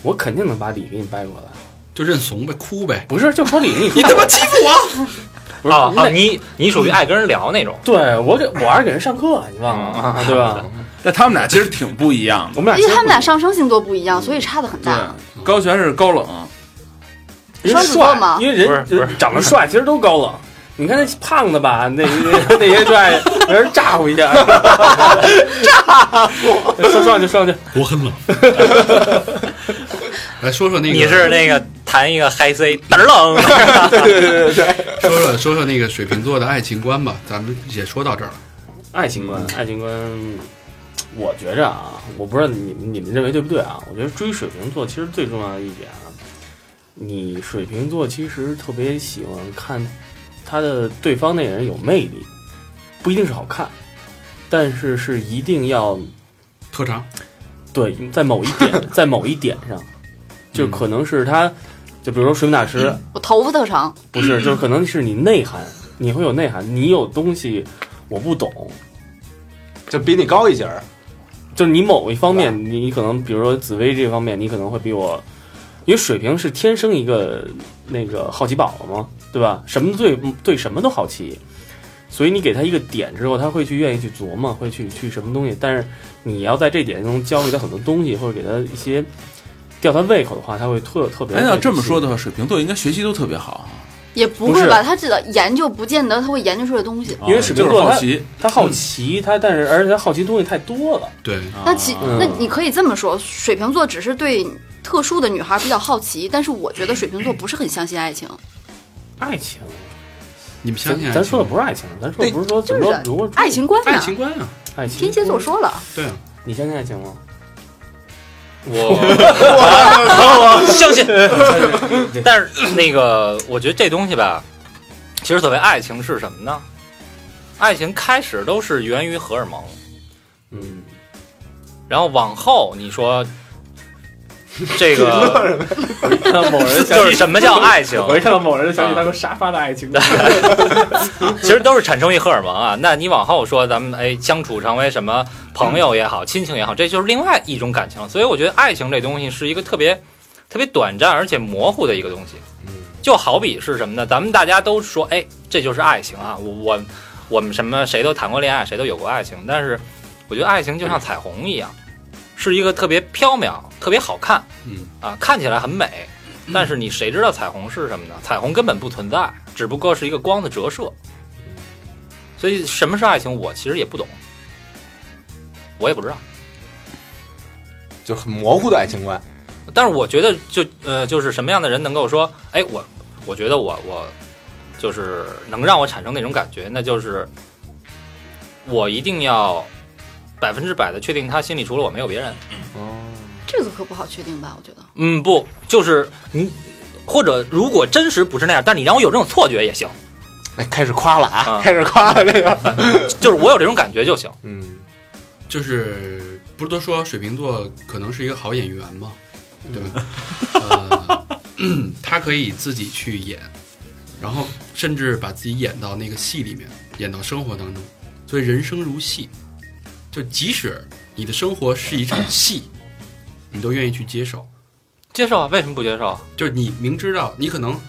Speaker 6: 我肯定能把理给你掰过来。
Speaker 4: 就认怂呗，哭呗。
Speaker 6: 不是，就说理你，(laughs)
Speaker 4: 你他妈欺负我！
Speaker 6: 不是
Speaker 3: 啊啊，你你属于爱跟人聊那种，
Speaker 6: 对我给我还是给人上课，你忘了啊？对吧？
Speaker 2: 但他们俩其实挺不一样的。
Speaker 6: 我们俩
Speaker 7: 因为他们俩
Speaker 6: 上
Speaker 7: 上升星座不一样，所以差的很大。
Speaker 2: 对，高璇是高冷，
Speaker 7: 双子座吗
Speaker 6: 因为人
Speaker 3: 不是不是
Speaker 6: 长得帅，其实都高冷。你看那胖的吧，那那那些帅，让人炸呼一下，(laughs) (laughs) 咋呼，说上去说上去，
Speaker 4: 我很冷。来说说那个，
Speaker 3: 你是那个弹一个嗨 C，嘚儿冷，(laughs)
Speaker 4: 说说说说那个水瓶座的爱情观吧，咱们也说到这儿了。
Speaker 6: 爱情观，爱情观，我觉着啊，我不知道你们你们认为对不对啊？我觉得追水瓶座其实最重要的一点啊，你水瓶座其实特别喜欢看他的对方那人有魅力，不一定是好看，但是是一定要
Speaker 4: 特长，
Speaker 6: 对，在某一点，(laughs) 在某一点上，就可能是他，就比如说水母大师，
Speaker 7: 我头发特长，
Speaker 6: 不是，就是可能是你内涵，你会有内涵，你有东西我不懂，
Speaker 5: 就比你高一截儿。
Speaker 6: 就是你某一方面，你可能比如说紫薇这方面，你可能会比我，因为水平是天生一个那个好奇宝宝嘛，对吧？什么对对什么都好奇，所以你给他一个点之后，他会去愿意去琢磨，会去去什么东西。但是你要在这点中教给他很多东西，或者给他一些吊他胃口的话，他会特特别。
Speaker 2: 哎，要这么说的话，水瓶座应该学习都特别好，
Speaker 7: 也不会吧？他知道研究，不见得他会研究出来东西。
Speaker 6: 因为水瓶座他
Speaker 2: 好奇，
Speaker 6: 他好奇，他但是而且他好奇东西太多了。
Speaker 4: 对，
Speaker 7: 那其
Speaker 6: 嗯
Speaker 7: 那你可以这么说，水瓶座只是对特殊的女孩比较好奇，但是我觉得水瓶座不是很相信爱情。
Speaker 6: 爱情，
Speaker 4: 你们相信？
Speaker 6: 咱咱说的不是爱情，咱说的不是说怎么
Speaker 7: 就是
Speaker 6: 说如果
Speaker 7: 爱情观
Speaker 4: 爱？情观啊，
Speaker 6: 爱情
Speaker 7: 天蝎座，说了，
Speaker 4: 对啊，
Speaker 6: 你相信爱情吗？
Speaker 3: 我 (laughs) 我相信，但是那个，我觉得这东西吧，其实所谓爱情是什么呢？爱情开始都是源于荷尔蒙，
Speaker 6: 嗯，
Speaker 3: 然后往后你说 (laughs) 这个 (laughs)
Speaker 6: 某人
Speaker 3: 就是什么叫爱情？
Speaker 6: 我一看到某人想起他说沙发的爱情，(laughs)
Speaker 3: 其实都是产生于荷尔蒙啊。那你往后说，咱们哎相处成为什么朋友也好，亲情也好，这就是另外一种感情。所以我觉得爱情这东西是一个特别特别短暂而且模糊的一个东西。就好比是什么呢？咱们大家都说，哎，这就是爱情啊！我我我们什么谁都谈过恋爱，谁都有过爱情，但是我觉得爱情就像彩虹一样，是一个特别飘渺、特别好看，
Speaker 4: 嗯
Speaker 3: 啊，看起来很美。但是你谁知道彩虹是什么呢？彩虹根本不存在，只不过是一个光的折射。所以什么是爱情，我其实也不懂，我也不知道。
Speaker 5: 就很模糊的爱情观。
Speaker 3: 但是我觉得就呃，就是什么样的人能够说，哎，我我觉得我我就是能让我产生那种感觉，那就是我一定要百分之百的确定他心里除了我没有别人。
Speaker 7: 哦这个可不好确定吧？我觉得
Speaker 3: 嗯，不，就是你或者如果真实不是那样，但你让我有这种错觉也行，
Speaker 5: 哎，开始夸了啊，
Speaker 3: 啊
Speaker 5: 开始夸了这个。(laughs)
Speaker 3: 就是我有这种感觉就行。
Speaker 5: 嗯，
Speaker 4: 就是不是都说水瓶座可能是一个好演员吗？对吧？呃，(clears throat) 他可以自己去演，然后甚至把自己演到那个戏里面，演到生活当中。所以人生如戏，就即使你的生活是一场戏，(coughs) 你都愿意去接受。
Speaker 3: 接受啊？为什么不接受啊？
Speaker 4: 就是你明知道你可能，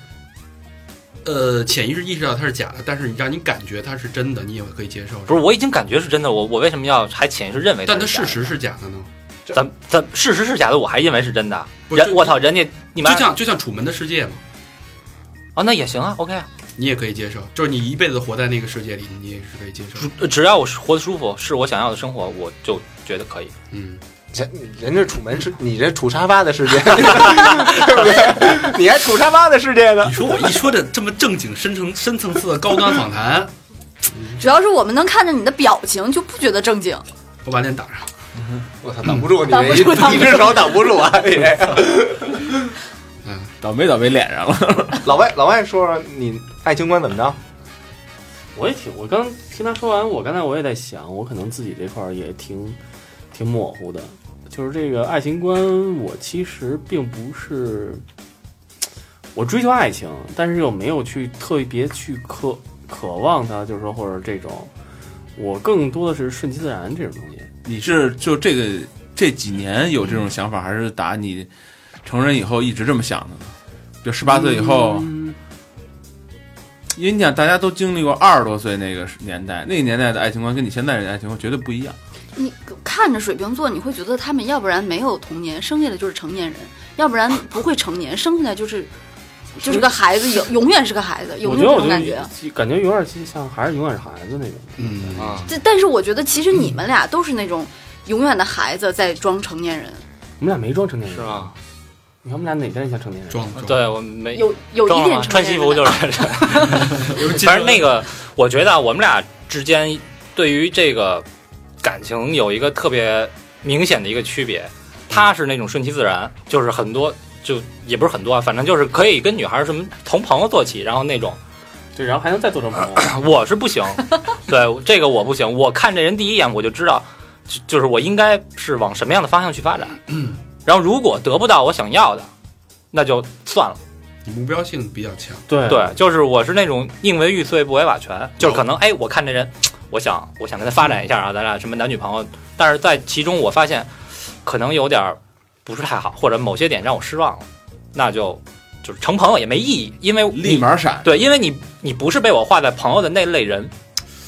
Speaker 4: 呃，潜意识意识到它是假的，但是你让你感觉它是真的，你也可以接受。
Speaker 3: 不是，我已经感觉是真的，我我为什么要还潜意识认为它
Speaker 4: 但它？事实是假的呢？
Speaker 3: 咱咱事实是假的，我还认为是真的。人，我操，人家你们
Speaker 4: 就像就像《楚门的世界》嘛，
Speaker 3: 啊，那也行啊，OK 啊，
Speaker 4: 你也可以接受，就是你一辈子活在那个世界里，你也是可以接受。
Speaker 3: 只只要我活得舒服，是我想要的生活，我就觉得可以。
Speaker 4: 嗯，
Speaker 5: 人人这楚门是你这楚沙发的世界，对不对？你还楚沙发的世界呢
Speaker 4: 你？说我一说这这么正经、深层、深层次的高端访谈，
Speaker 7: 主要是我们能看着你的表情，就不觉得正经。
Speaker 4: 我把脸挡上。
Speaker 5: 我操，挡不住你
Speaker 7: 挡不
Speaker 5: 这手挡不住啊！(laughs)
Speaker 2: 倒霉倒霉脸上了。(laughs)
Speaker 5: 老外老外说说你爱情观怎么着？
Speaker 6: 我也挺，我刚听他说完，我刚才我也在想，我可能自己这块儿也挺挺模糊的，就是这个爱情观，我其实并不是我追求爱情，但是又没有去特别去渴渴望它，就是说或者这种，我更多的是顺其自然这种东西。
Speaker 2: 你是就这个这几年有这种想法，还是打你成人以后一直这么想的呢？就十八岁以后，
Speaker 6: 嗯
Speaker 2: 因为你想大家都经历过二十多岁那个年代，那个年代的爱情观跟你现在的爱情观绝对不一样。
Speaker 7: 你看着水瓶座，你会觉得他们要不然没有童年，生下来就是成年人；要不然不会成年，生下来就是就是个孩子，永永远是个孩子，有没有这种感觉？
Speaker 6: 感觉有点像还是永远是孩子那种。
Speaker 4: 嗯，
Speaker 5: 啊，
Speaker 7: 这但是我觉得其实你们俩都是那种永远的孩子在装成年人，
Speaker 6: 我们俩没装成年人
Speaker 5: 是吗？
Speaker 6: 你看我们俩哪天像成年人？
Speaker 4: 装装
Speaker 3: 对我没
Speaker 7: 有有一点
Speaker 3: 穿西服就是，(laughs) 反正那个，我觉得啊我们俩之间对于这个感情有一个特别明显的一个区别，他是那种顺其自然，就是很多就也不是很多啊，反正就是可以跟女孩儿什么从朋友做起，然后那种
Speaker 6: 对，然后还能再做成朋友。(clears throat)
Speaker 3: 我是不行，(laughs) 对这个我不行，我看这人第一眼我就知道，就就是我应该是往什么样的方向去发展，(clears throat) 然后如果得不到我想要的，那就算了。
Speaker 4: 你目标性比较强。
Speaker 6: 对。
Speaker 3: 对，就是我是那种宁为玉碎不为瓦全，就是可能哎，我看这人，(tsk) 我想我想跟他发展一下啊，咱俩什么男女朋友，但是在其中我发现可能有点儿不是太好，或者某些点让我失望了，那就就是成朋友也没意义，因为
Speaker 2: 立马闪，
Speaker 3: 对，因为你你不是被我划在朋友的那类人，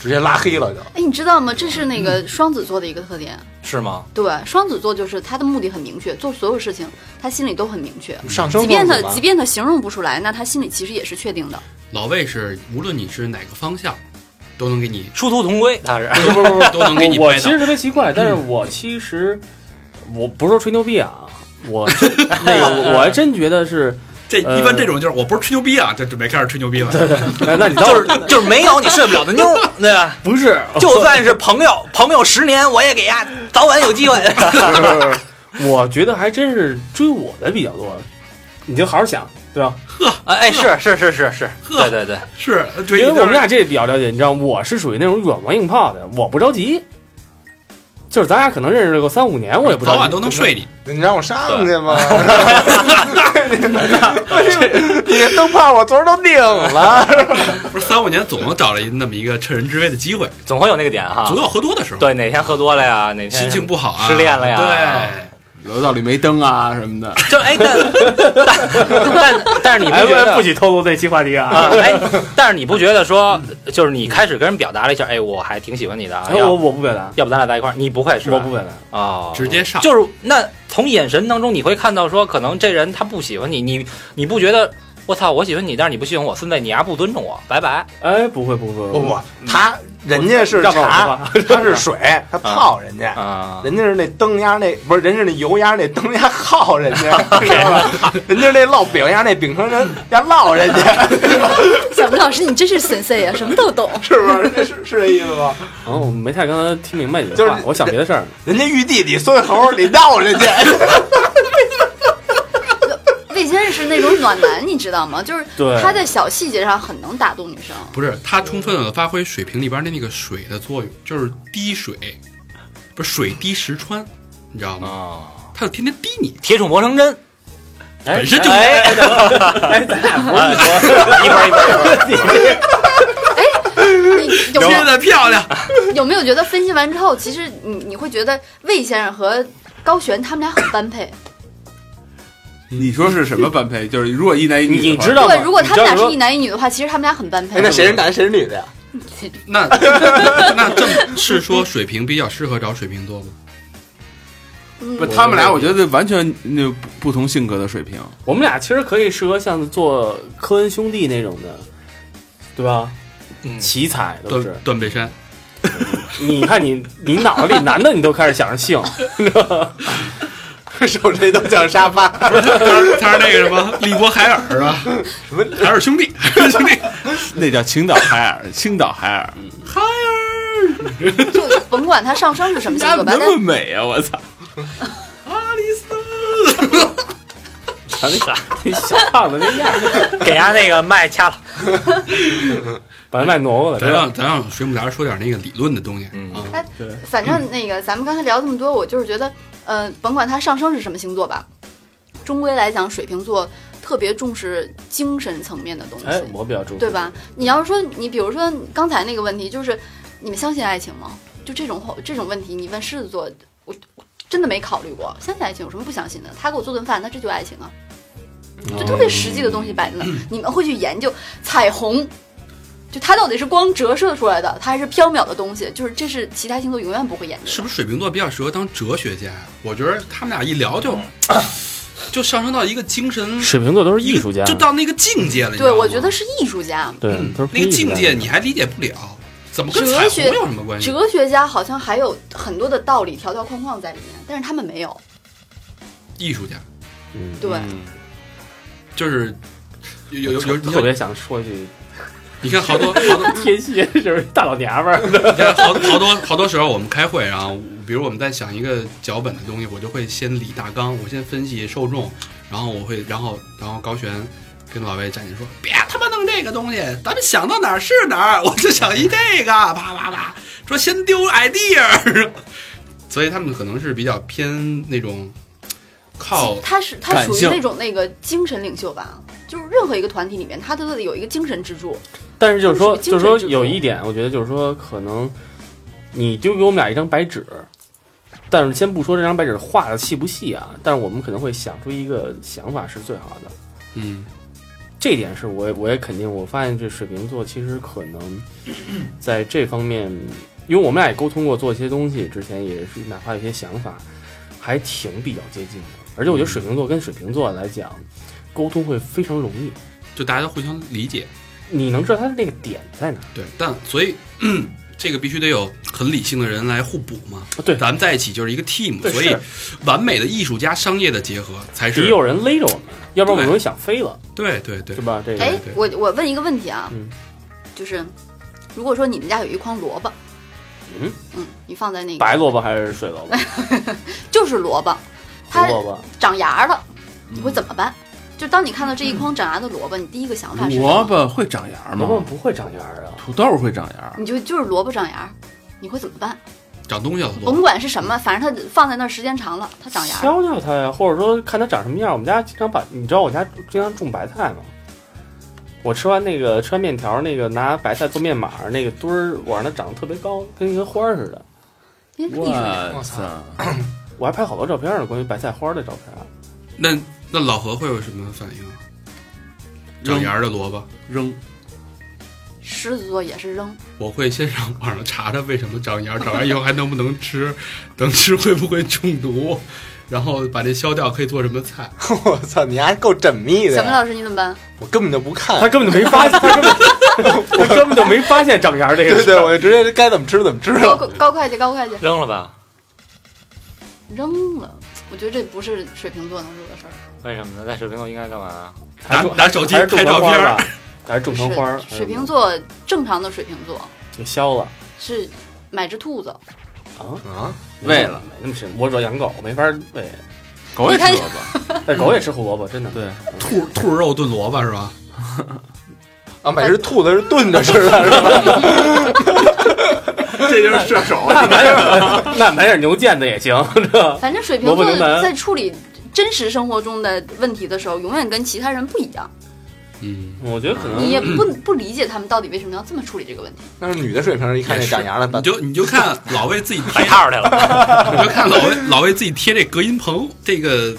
Speaker 5: 直接拉黑了就。
Speaker 7: 哎，你知道吗？这是那个双子座的一个特点。
Speaker 3: 是吗？
Speaker 7: 对，双子座就是他的目的很明确，做所有事情他心里都很明确。
Speaker 5: 上升
Speaker 7: 即便他即便他形容不出来，那他心里其实也是确定的。
Speaker 4: 老魏是无论你是哪个方向，都能给你
Speaker 3: 殊途同归，他是。
Speaker 6: 不不不，
Speaker 4: 都能给你 (laughs)
Speaker 6: 我我其实。特别奇怪，(laughs) 但是我其实我不是说吹牛逼啊，我 (laughs) 那个我我还真觉得是，
Speaker 4: 这
Speaker 6: 呃
Speaker 4: 一般这种就是我不是吹牛逼啊，就准备开始吹牛逼了。
Speaker 6: 哎那你倒
Speaker 3: 就是就是没有你睡不了的妞，(laughs) 对吧？
Speaker 6: 不是，
Speaker 3: 就算是朋友，朋友十年，我也给呀，早晚有机会。(laughs)
Speaker 6: 我觉得还真是追我的比较多，你就好好想，对吧？
Speaker 3: 呵哎，是是是是是，对对对，
Speaker 4: 是，
Speaker 6: 因为我们俩这比较了解，你知道，我是属于那种软磨硬泡的，我不着急。就是咱俩可能认识了个三五年，我也不知道，
Speaker 4: 早晚都能睡你。
Speaker 5: 你让我上去吗？(laughs) 你都怕我昨儿都顶了。(laughs)
Speaker 4: 不是三五年总能找着那么一个趁人之危的机会，
Speaker 3: 总会有那个点哈
Speaker 4: 总。有喝多的时候，
Speaker 3: 对，哪天喝多了呀？哪天
Speaker 4: 心情不好啊，
Speaker 3: 失恋了呀
Speaker 4: 对，
Speaker 2: 楼道里没灯啊什么的。
Speaker 3: 就哎，但 (laughs) 但但但是你不
Speaker 6: 哎，
Speaker 3: 觉得
Speaker 6: 不许透露这期话题啊！
Speaker 3: 啊？哎，但是你不觉得说，就是你开始跟人表达了一下，哎，我还挺喜欢你的啊，
Speaker 6: 哎我
Speaker 3: 要
Speaker 6: 我不表达，
Speaker 3: 要不咱俩在一块儿？你不会是吧？
Speaker 6: 我不表达。
Speaker 3: 哦，
Speaker 4: 直接上。
Speaker 3: 就是那从眼神当中你会看到说，可能这人他不喜欢你，你你不觉得？我操，我喜欢你，但是你不喜欢我，孙子，你丫不尊重我，拜拜。
Speaker 6: 哎，不会不会
Speaker 5: 不不，他人家是茶，他是水，(laughs) 他泡人家。
Speaker 3: 啊，
Speaker 5: 人家是那灯压那不是，人家是那油压那灯压耗人家，(laughs) 知道吧？人家那烙饼压那饼铛人压烙人家，(laughs)
Speaker 7: 小明老师，你真是神 C 啊，什么都懂。
Speaker 5: 是不是？是是这意思吗？
Speaker 6: 哦，我没太刚才听明白你的
Speaker 5: 就是
Speaker 6: 话，我想别的事儿。
Speaker 5: 人家玉帝你孙猴，你闹人家，
Speaker 7: 魏先生是那种暖男，你知道吗？就是
Speaker 6: 对
Speaker 7: 他在小细节上很能打动女生。
Speaker 4: 不是，他充分的发挥水瓶里边的那个水的作用，就是滴水，不是水滴石穿，你知道吗？
Speaker 3: 哦、
Speaker 4: 他就天天滴你，
Speaker 3: 铁杵磨成针，
Speaker 6: 哎
Speaker 4: 本身就
Speaker 3: 哎，(laughs)
Speaker 6: 哎，咱俩不是说
Speaker 3: 一会儿一会儿一会儿。(laughs) (laughs)
Speaker 7: 你有没有
Speaker 4: 的漂亮。
Speaker 7: 有没有觉得分析完之后，其实你你会觉得魏先生和高璇他们俩很般配？(laughs)
Speaker 2: 你说是什么般配？(laughs) 就是如果一男一女的话，
Speaker 6: 你知道吗
Speaker 7: 对，如果他们俩是一男一女的话，其实他们俩很般配
Speaker 5: 哎，。那谁是男谁是女的呀？(laughs)
Speaker 4: 那那这么是说水瓶比较适合找水瓶座吗？
Speaker 7: 嗯
Speaker 2: 不，他们俩我觉得完全那不不同性格的水平。
Speaker 6: 我们俩其实可以适合像做科恩兄弟那种的，对吧？
Speaker 3: 嗯
Speaker 6: 奇才都是。
Speaker 4: 断背山，
Speaker 6: 你看你你脑子里男的你都开始想着性，
Speaker 5: 手谁都像沙发，
Speaker 4: 他是他是那个什么利波海尔是吧？
Speaker 5: 什么
Speaker 4: 海尔兄弟，海尔兄弟，(laughs)
Speaker 2: 那叫青岛海尔，青岛海尔。
Speaker 7: 海尔就甭管它上升是什么星座吧，
Speaker 2: 那么美啊！我操，
Speaker 6: 瞧那啥，那小胖子那样儿，
Speaker 3: 给人家那个麦掐了。
Speaker 6: 把那麦挪过来。
Speaker 4: 咱让咱让水母达说点那个理论的东西。
Speaker 3: 嗯
Speaker 4: 啊，
Speaker 7: 反正那个咱们刚才聊这么多，我就是觉得，呃，甭管它上升是什么星座吧，终归来讲，水瓶座特别重视精神层面的东西。
Speaker 6: 哎，我比较重视，
Speaker 7: 对吧？你要是说你比如说刚才那个问题，就是你们相信爱情吗？就这种这种问题，你问狮子座，我我真的没考虑过。相信爱情有什么不相信的？他给我做顿饭，那这就是爱情啊，就特别实际的东西摆在那儿。你们会去研究彩虹，就它到底是光折射出来的，它还是缥缈的东西？就是这是其他星座永远不会研究的。
Speaker 4: 是不是水瓶座比较适合当哲学家呀？我觉得他们俩一聊就 (laughs) 就上升到一个精神
Speaker 6: 水瓶座都是艺术家，
Speaker 4: 就到那个境界了。
Speaker 7: 对，我觉得是艺术家。
Speaker 6: 对，都是
Speaker 4: 那个境界你还理解不了，怎么跟彩虹
Speaker 7: 哲学
Speaker 4: 有什么关系？
Speaker 7: 哲学家好像还有很多的道理条条框框在里面，但是他们没有。
Speaker 4: 艺术家
Speaker 6: 嗯，
Speaker 7: 对，
Speaker 4: 就是有有有有，
Speaker 6: 特别想说一句，
Speaker 4: 你看好多好多，(laughs)
Speaker 6: 天蝎是不是大老娘们儿？
Speaker 4: 你看好好多好多时候我们开会，然后比如我们在想一个脚本的东西，我就会先理大纲，我先分析受众，然后我会然后然后高璇跟老魏站起来说：“别他妈弄这个东西，咱们想到哪儿是哪儿，我就想一这个，啪啪啪，说先丢 idea。(laughs) ”所以他们可能是比较偏那种靠
Speaker 7: 他是他属于那种那个精神领袖吧，就是任何一个团体里面，他都得有一个精神支柱。
Speaker 6: 但是就是说，就是说有一点，我觉得就是说，可能你丢给我们俩一张白纸，但是先不说这张白纸画的细不细啊，但是我们可能会想出一个想法是最好的。
Speaker 4: 嗯
Speaker 6: 这点是我我也肯定，我发现这水瓶座其实可能 (coughs) 在这方面，因为我们俩也沟通过做一些东西，之前也是哪怕有些想法，还挺比较接近的。而且我觉得水瓶座跟水瓶座来讲，沟通会非常容易，
Speaker 4: 就大家都互相理解。
Speaker 6: 你能知道他的那个点在哪儿。
Speaker 4: 对，但所以、嗯 (clears throat) 这个必须得有很理性的人来互补嘛。
Speaker 6: 对
Speaker 4: 咱们在一起就是一个 team，所以完美的艺术家商业的结合才是。
Speaker 6: 得有人勒着我们，要不然我们容易想飞了，
Speaker 4: 对对对
Speaker 6: 是，吧？这个
Speaker 7: 哎，我我问一个问题啊，
Speaker 6: 嗯
Speaker 7: 就是如果说你们家有一筐萝卜，
Speaker 6: 嗯
Speaker 7: 嗯，你放在那个
Speaker 6: 白萝卜还是水萝卜？(laughs)
Speaker 7: 就是萝卜，它
Speaker 6: 萝卜？
Speaker 7: 长芽了，你会怎么办？就当你看到这一筐长芽的萝卜，你第一个想法是什么
Speaker 2: 萝，卜会长芽吗？
Speaker 6: 萝卜不会长芽儿啊。
Speaker 2: 土豆会长芽，
Speaker 7: 你就就是萝卜长芽，你会怎么办？
Speaker 4: 长东西了。
Speaker 7: 甭管是什么，反正它放在那儿时间长了，它长芽了。
Speaker 6: 敲敲它呀，或者说看它长什么样。我们家经常把，你知道我家经常种白菜吗？我吃完那个吃完面条，那个拿白菜做面码，那个墩儿我让它长得特别高，跟一个花儿似的。
Speaker 2: 我操！
Speaker 6: 我还拍好多照片呢，关于白菜花的照片。
Speaker 4: 那那老何会有什么反应啊？长芽儿的萝卜，
Speaker 2: 扔
Speaker 7: 狮子座也是扔，
Speaker 4: 我会先上网上查查为什么长芽儿，长完以后还能不能吃，能吃会不会中毒，然后把这消掉可以做什么菜？(laughs)
Speaker 5: 我操，你还够缜密的！
Speaker 7: 小明老师你怎么办？
Speaker 5: 我根本就不看
Speaker 6: 他，根本就没发现，他根本 (laughs) 他根本就没发现长芽这个
Speaker 5: 对对，
Speaker 6: 儿。
Speaker 5: 我就直接该怎么吃怎么吃
Speaker 7: 高
Speaker 5: 了。
Speaker 7: 高会计，高会计，
Speaker 3: 扔了吧？
Speaker 7: 扔了。我觉得这不是水瓶座能做的事儿。
Speaker 3: 为什么呢？在水瓶座应该干嘛？
Speaker 4: 拿
Speaker 6: 还是种
Speaker 4: 拿手机
Speaker 6: 还是种
Speaker 4: 拍照片儿
Speaker 6: 还是种盆花儿？
Speaker 7: 水水瓶座正常的水瓶座
Speaker 6: 就消了
Speaker 7: 是买只兔子，
Speaker 6: 啊？
Speaker 5: 啊，
Speaker 2: 喂了，
Speaker 6: 没那么深。我主要养狗，没法喂。
Speaker 2: 狗也吃萝卜，(laughs)
Speaker 6: 但狗也吃胡萝卜，真的。
Speaker 2: 对，
Speaker 4: 兔兔肉炖萝卜是吧？(laughs)
Speaker 5: 啊，买只兔子是炖着吃的，(laughs) 是吧？
Speaker 2: 这就是射手。
Speaker 6: 那买点那买点牛腱子也行，是吧？
Speaker 7: 反正水瓶座在处理真实生活中的问题的时候，永远跟其他人不一样。
Speaker 4: 嗯，
Speaker 6: 我觉得可能
Speaker 7: 你也不不理解他们到底为什么要这么处理这个问题。
Speaker 5: 那是女的水平，一看这长牙了，
Speaker 4: 你就你就看老魏自己贴，
Speaker 3: 摆套去了。(laughs)
Speaker 4: 你就看老魏老魏自己贴这隔音棚，这个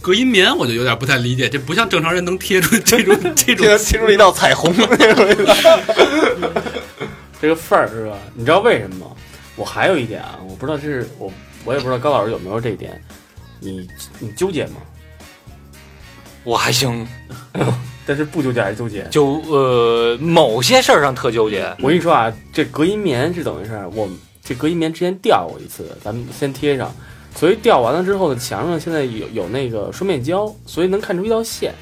Speaker 4: 隔音棉，我就有点不太理解，这不像正常人能贴出这种这种
Speaker 5: 贴 (laughs) 贴出一道彩虹那种。
Speaker 6: 这个范儿是吧？你知道为什么吗？我还有一点啊，我不知道这是我我也不知道高老师有没有这一点，你你纠结吗？
Speaker 3: 我还行，(laughs)
Speaker 6: 但是不纠结还是纠结？
Speaker 3: 就呃某些事儿上特纠结。
Speaker 6: 我跟你说啊，这隔音棉是怎么回事儿？我这隔音棉之前掉过一次，咱们先贴上。所以掉完了之后呢，墙上现在有有那个双面胶，所以能看出一道线。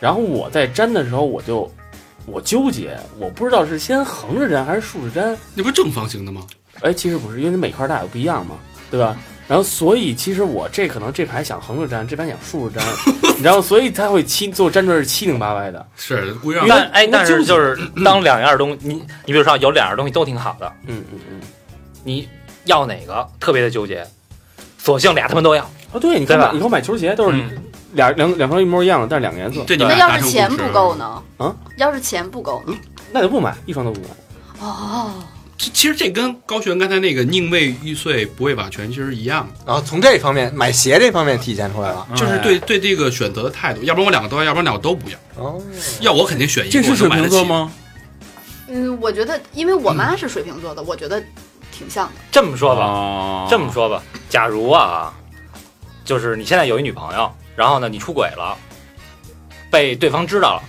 Speaker 6: 然后我在粘的时候，我就 (laughs) 我纠结，我不知道是先横着粘还是竖着粘。
Speaker 4: 那不是正方形的吗？
Speaker 6: 哎，其实不是，因为你每块大小不一样嘛，对吧？然后所以其实我这可能这排想横着粘，这排想竖着粘，(laughs) 然后所以它会七最后粘出来是七零八歪的。
Speaker 4: 是故意让
Speaker 3: 但哎，但
Speaker 6: 那就是
Speaker 3: 就是当两样东西，你你比如说有两样东西都挺好的，
Speaker 6: 嗯嗯嗯。
Speaker 3: 你要哪个特别的纠结，索性俩他们都要。
Speaker 6: 哦，对，你
Speaker 3: 看吧
Speaker 6: 看，以后买球鞋都是
Speaker 3: 嗯
Speaker 6: 俩两两双一模一样的，但是两个颜色，
Speaker 4: 对你们
Speaker 7: 那要是钱
Speaker 4: 共识
Speaker 7: 不够？呢？
Speaker 6: 啊，
Speaker 7: 要是钱不够呢？
Speaker 6: 那就不买，一双都不买。
Speaker 7: 哦，
Speaker 4: 其其实这跟高璇刚才那个宁为玉碎不为瓦全其实一样的，
Speaker 5: 然后从这方面买鞋这方面体现出来了。
Speaker 4: 就是对对这个选择的态度，要不然我两个都要，要不然两个都不要。
Speaker 5: 哦，
Speaker 4: 要我肯定选一个，
Speaker 2: 这是水？瓶座吗？
Speaker 7: 嗯，我觉得，因为我妈是水瓶座的，我觉得挺像的。
Speaker 3: 这么说吧，
Speaker 2: 哦
Speaker 3: 这么说吧，假如啊，就是你现在有一女朋友，然后呢你出轨了，被对方知道了，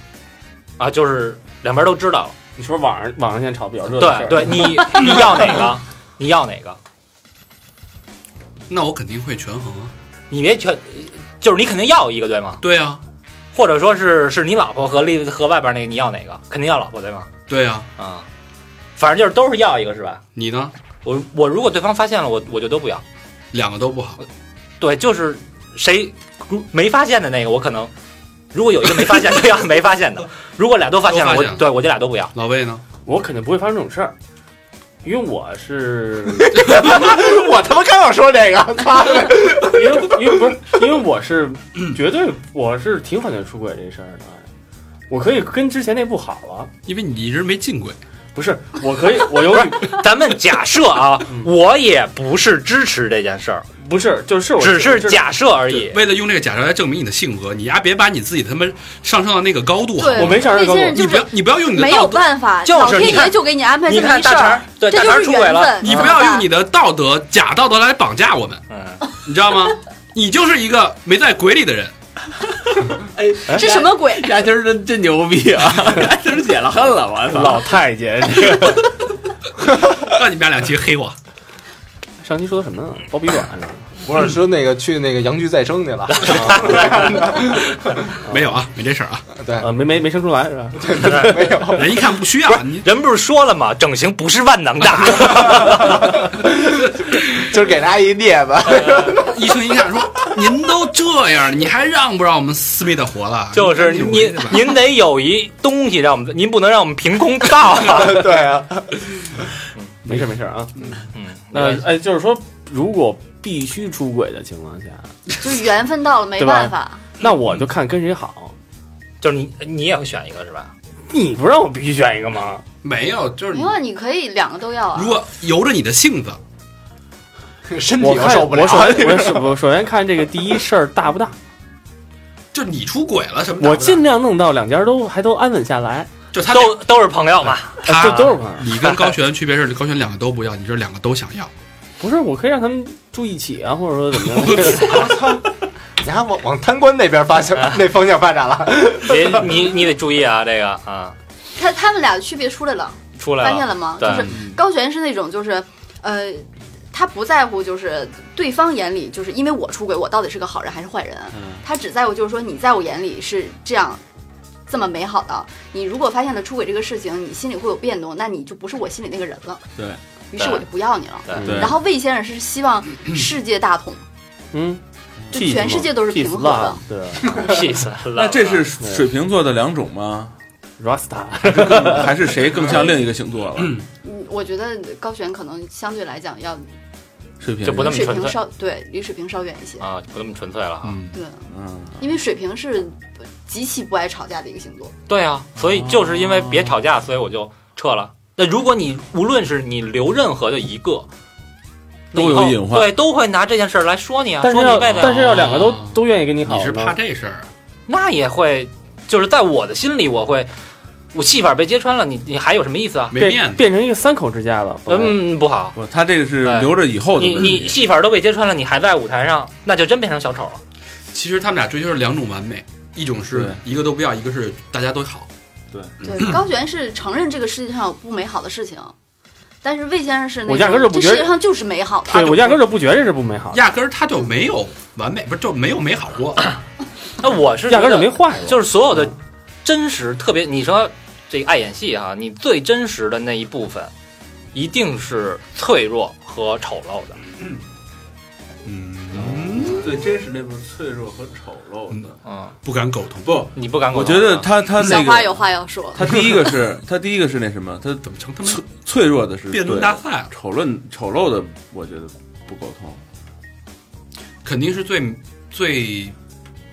Speaker 3: 啊，就是两边都知道了。
Speaker 6: 你说网上网上现在炒比较热的事儿
Speaker 3: 对对，你 (laughs) 你要哪个？你要哪个？
Speaker 4: 那我肯定会权衡啊。
Speaker 3: 你别全，就是你肯定要一个对吗？
Speaker 4: 对啊，
Speaker 3: 或者说是是你老婆和另和外边那个你要哪个？肯定要老婆对吗？
Speaker 4: 对啊，
Speaker 3: 啊，反正就是都是要一个是吧？
Speaker 4: 你呢？
Speaker 3: 我我如果对方发现了，我我就都不要。
Speaker 4: 两个都不好。
Speaker 3: 对，就是谁没发现的那个，我可能如果有一个没发现，(laughs) 就要没发现的；如果俩都发现了，
Speaker 4: 现了
Speaker 3: 我对我就俩都不要。
Speaker 4: 老魏呢？
Speaker 6: 我肯定不会发生这种事儿，因为我是 (laughs)
Speaker 5: 我他妈刚要说这个，操！
Speaker 6: 因为因为不是因为我是绝对我是挺反对出轨这事儿的，我可以跟之前那不好了，
Speaker 4: 因为你一直没进轨。
Speaker 6: 不是我可以我有 (laughs) 女
Speaker 3: 咱们假设啊，我也不是支持这件事儿，
Speaker 6: 不是就是我
Speaker 3: 只是假设而已。
Speaker 4: 为了用这个假设来证明你的性格，你丫别把你自己他妈上升到那个高度。
Speaker 6: 我没上升高度
Speaker 4: 你不要你不要用你的
Speaker 7: 没有
Speaker 4: 道德，
Speaker 7: 办法，
Speaker 3: 就是
Speaker 7: 老天
Speaker 3: 你看
Speaker 7: 爷就给你安排这么一事儿
Speaker 3: 看大肠，，对大
Speaker 7: 这就是
Speaker 3: 肠出轨了，
Speaker 7: 缘分。
Speaker 4: 你不要用你的道德假道德来绑架我们，
Speaker 3: 嗯，
Speaker 4: 你知道吗？你就是一个没在鬼里的人。
Speaker 7: 哎，这什么鬼？(laughs)
Speaker 2: 丫今儿真真牛逼啊！(laughs) 丫今儿解了恨了，我操！
Speaker 6: 老太监这个 (laughs)
Speaker 4: 让你们俩两期黑我，
Speaker 6: 上期说的什么呢？包皮软是吧？
Speaker 5: 不是说那个去那个阳具再生去了，(laughs)
Speaker 4: 没有啊，没这事儿啊。
Speaker 5: 对，
Speaker 6: 呃，没没没生出来是吧？
Speaker 5: 对没有，
Speaker 4: 人一看不需要你，
Speaker 3: 人不是说了吗？整形不是万能的。(laughs)
Speaker 5: 就是给他一镊子。
Speaker 4: 医 (laughs) 生一看说：“您都这样，你还让不让我们思密的活了？”
Speaker 3: 就是您您得有一东西让我们，您不能让我们凭空造啊。
Speaker 5: 对啊，
Speaker 6: 没事没事啊。
Speaker 3: 嗯嗯，
Speaker 6: 那哎，就是说，如果必须出轨的情况下，
Speaker 7: 就是缘分到了，没办法。
Speaker 6: 那我就看跟谁好。
Speaker 3: 就是你你也会选一个是吧？
Speaker 6: 你不让我必须选一个吗？
Speaker 4: 没有，就是
Speaker 7: 没有，你可以两个都要啊
Speaker 4: 如。果由着你的性子，
Speaker 5: 身体
Speaker 6: 我看
Speaker 5: 又受不了
Speaker 6: 我。首先我首我首先看这个第一事儿大不大，
Speaker 4: 就是你出轨了什么的，
Speaker 6: 我尽量弄到两家都还都安稳下来，
Speaker 4: 就他
Speaker 3: 都都是朋友嘛。
Speaker 4: 他
Speaker 6: 这都是朋友。
Speaker 4: 你跟高璇区别是高璇两个都不要，你这两个都想要。(laughs)
Speaker 6: 不是，我可以让他们住一起啊，或者说怎么样？(laughs) (laughs)
Speaker 5: 你还往往贪官那边发向那方向发展了。
Speaker 3: 别你你得注意啊，这个啊
Speaker 7: 他他们俩的区别出来了，
Speaker 3: 出来。
Speaker 7: 发现了吗？就是高璇是那种就是呃。他不在乎，就是对方眼里，就是因为我出轨，我到底是个好人还是坏人？他只在乎，就是说你在我眼里是这样，这么美好的。你如果发现了出轨这个事情，你心里会有变动，那你就不是我心里那个人了。
Speaker 2: 对，
Speaker 7: 于是我就不要你了。
Speaker 3: 对
Speaker 2: 对
Speaker 7: 然后魏先生是希望 (clears throat) 世界大同，
Speaker 6: 嗯，
Speaker 7: 就全世界都是平和的。
Speaker 6: 对
Speaker 3: 气死了。
Speaker 2: 那这是水瓶座的两种吗
Speaker 6: ？，Rasta，
Speaker 2: 还是谁更像另一个星座了？
Speaker 7: 嗯，我觉得高璇可能相对来讲要
Speaker 2: 水平
Speaker 3: 就不那
Speaker 7: 离水平
Speaker 3: 么纯粹
Speaker 7: 稍对离水平稍远一些。
Speaker 3: 啊，不那么纯粹了哈。
Speaker 2: 嗯
Speaker 7: 对，
Speaker 2: 嗯，
Speaker 7: 因为水平是极其不爱吵架的一个星座。
Speaker 3: 对啊，所以就是因为别吵架，所以我就撤了。那如果你无论是你留任何的一个，
Speaker 2: 都有隐患
Speaker 3: 对，都会拿这件事儿来说你啊，
Speaker 6: 但是要
Speaker 3: 说你贝贝，
Speaker 6: 但是要两个都
Speaker 4: 哦
Speaker 6: 都愿意跟你好，
Speaker 4: 你是怕？这事儿啊？
Speaker 3: 那也会，就是在我的心里，我会，我戏法被揭穿了，你你还有什么意思啊？
Speaker 4: 没面子。
Speaker 6: 变成一个三口之家了。
Speaker 3: 嗯，不好。
Speaker 2: 不，他这个是留着以后的
Speaker 3: 你。你戏法都被揭穿了，你还在舞台上，那就真变成小丑了。
Speaker 4: 其实他们俩追求是两种完美，一种是一个都不要，一个是大家都好。
Speaker 7: 对对，高璇是承认这个世界上有不美好的事情，但是魏先生是那
Speaker 6: 我压根儿就
Speaker 7: 种这
Speaker 6: 不觉得
Speaker 7: 世界上就是美好的。
Speaker 6: 对我压根儿就不觉得这是不美好的，
Speaker 4: 压根儿他就没有完美，不是就没有美好过。
Speaker 3: 那我是
Speaker 6: 压根儿就没坏过。
Speaker 3: 就是所有的真实，特别你说这个爱演戏哈、你最真实的那一部分，一定是脆弱和丑陋的。(clears throat)
Speaker 2: 最真实那部分脆弱和丑陋的。
Speaker 3: 嗯，
Speaker 4: 不敢苟同。
Speaker 2: 不，
Speaker 3: 你不敢苟
Speaker 2: 我
Speaker 3: 同我。
Speaker 2: 觉得他他那个
Speaker 7: 小花有话要说。
Speaker 2: 他第一个是 (laughs) 他第一个是那什么，他
Speaker 4: 怎么成他妈
Speaker 2: 脆脆弱的是
Speaker 4: 辩论
Speaker 2: 对
Speaker 4: 大赛了？
Speaker 2: 丑论丑陋的，我觉得不沟通。
Speaker 4: 肯定是最最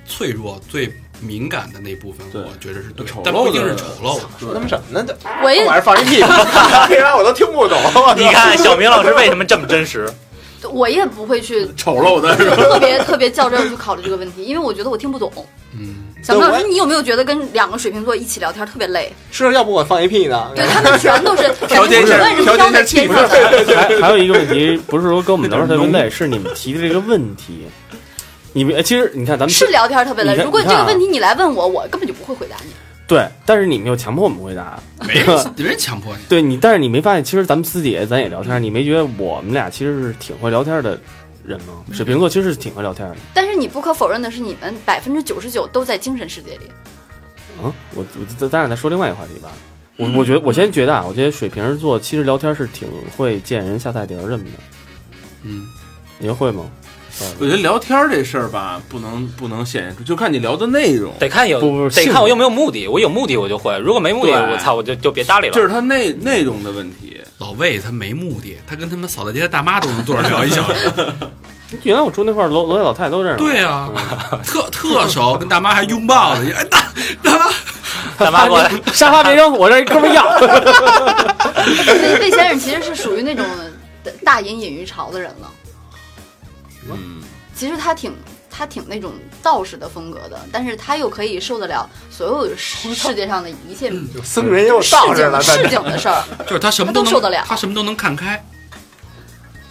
Speaker 4: 脆弱、最敏感的那部分，
Speaker 2: 对
Speaker 4: 我觉得是对
Speaker 2: 丑陋，
Speaker 4: 但不一定是丑陋。
Speaker 5: 说他妈什么呢？这
Speaker 7: 我也
Speaker 5: 往这放一屁，(laughs) 为啥我都听不懂？
Speaker 3: 你看小明老师为什么这么真实？
Speaker 7: 我也不会去
Speaker 2: 丑陋的？(laughs)
Speaker 7: 特别特别较真儿去考虑这个问题，因为我觉得我听不懂。
Speaker 4: 嗯，
Speaker 7: 小明老师，你有没有觉得跟两个水瓶座一起聊天特别累？
Speaker 5: 是要不我放一屁呢？
Speaker 7: 对他们 (laughs) 全都是
Speaker 2: 调节一下调节一
Speaker 7: 在天上的，
Speaker 6: 还还有一个问题，不是说跟我们聊天特别累，(laughs) 是你们提的这个问题。你们其实你看咱们
Speaker 7: 是聊天特别累。如果这个问题你来问我，我根本就不会回答你。
Speaker 6: 对，但是你们又强迫我们回答。
Speaker 4: 没人没人强迫你。(laughs)
Speaker 6: 对你，但是你没发现，其实咱们私底下咱也聊天，你没觉得我们俩其实是挺会聊天的人吗？水瓶座其实是挺会聊天的。
Speaker 7: 但是你不可否认的是，你们百分之九十九都在精神世界里。
Speaker 6: 嗯，我我咱咱俩再说另外一个话题吧。我我觉得我先觉得啊，我觉得水瓶座其实聊天是挺会见人下菜碟儿什么的。
Speaker 4: 嗯，
Speaker 6: 你们会吗？
Speaker 2: 我觉得聊天这事儿吧，不能不能显现出，就看你聊的内容。
Speaker 3: 得看有
Speaker 6: 不不
Speaker 3: 得看我有没有目的。我有目的我就会，如果没目的，我操，我就就别搭理了。
Speaker 2: 这是他内内容的问题。
Speaker 4: 老魏他没目的，他跟他们扫大街的大妈都能坐着聊一小时。
Speaker 6: 原来我住那块儿，楼楼下老太太都认识。
Speaker 4: 对啊
Speaker 6: 嗯
Speaker 4: 特特熟，跟大妈还拥抱呢。哎，大大妈，
Speaker 3: 大妈过来，(laughs)
Speaker 6: 沙发别扔，我这一哥们儿要。
Speaker 7: 魏魏先生其实是属于那种大隐隐于朝的人了。
Speaker 2: 嗯，
Speaker 7: 其实他挺他挺那种道士的风格的，但是他又可以受得了所有世世界上的一切
Speaker 5: 有僧人也有
Speaker 7: 市
Speaker 5: 道士了，
Speaker 7: 井市井的事儿。(laughs)
Speaker 4: 就是他什么能
Speaker 7: 都受得了
Speaker 4: 他什么都能看开。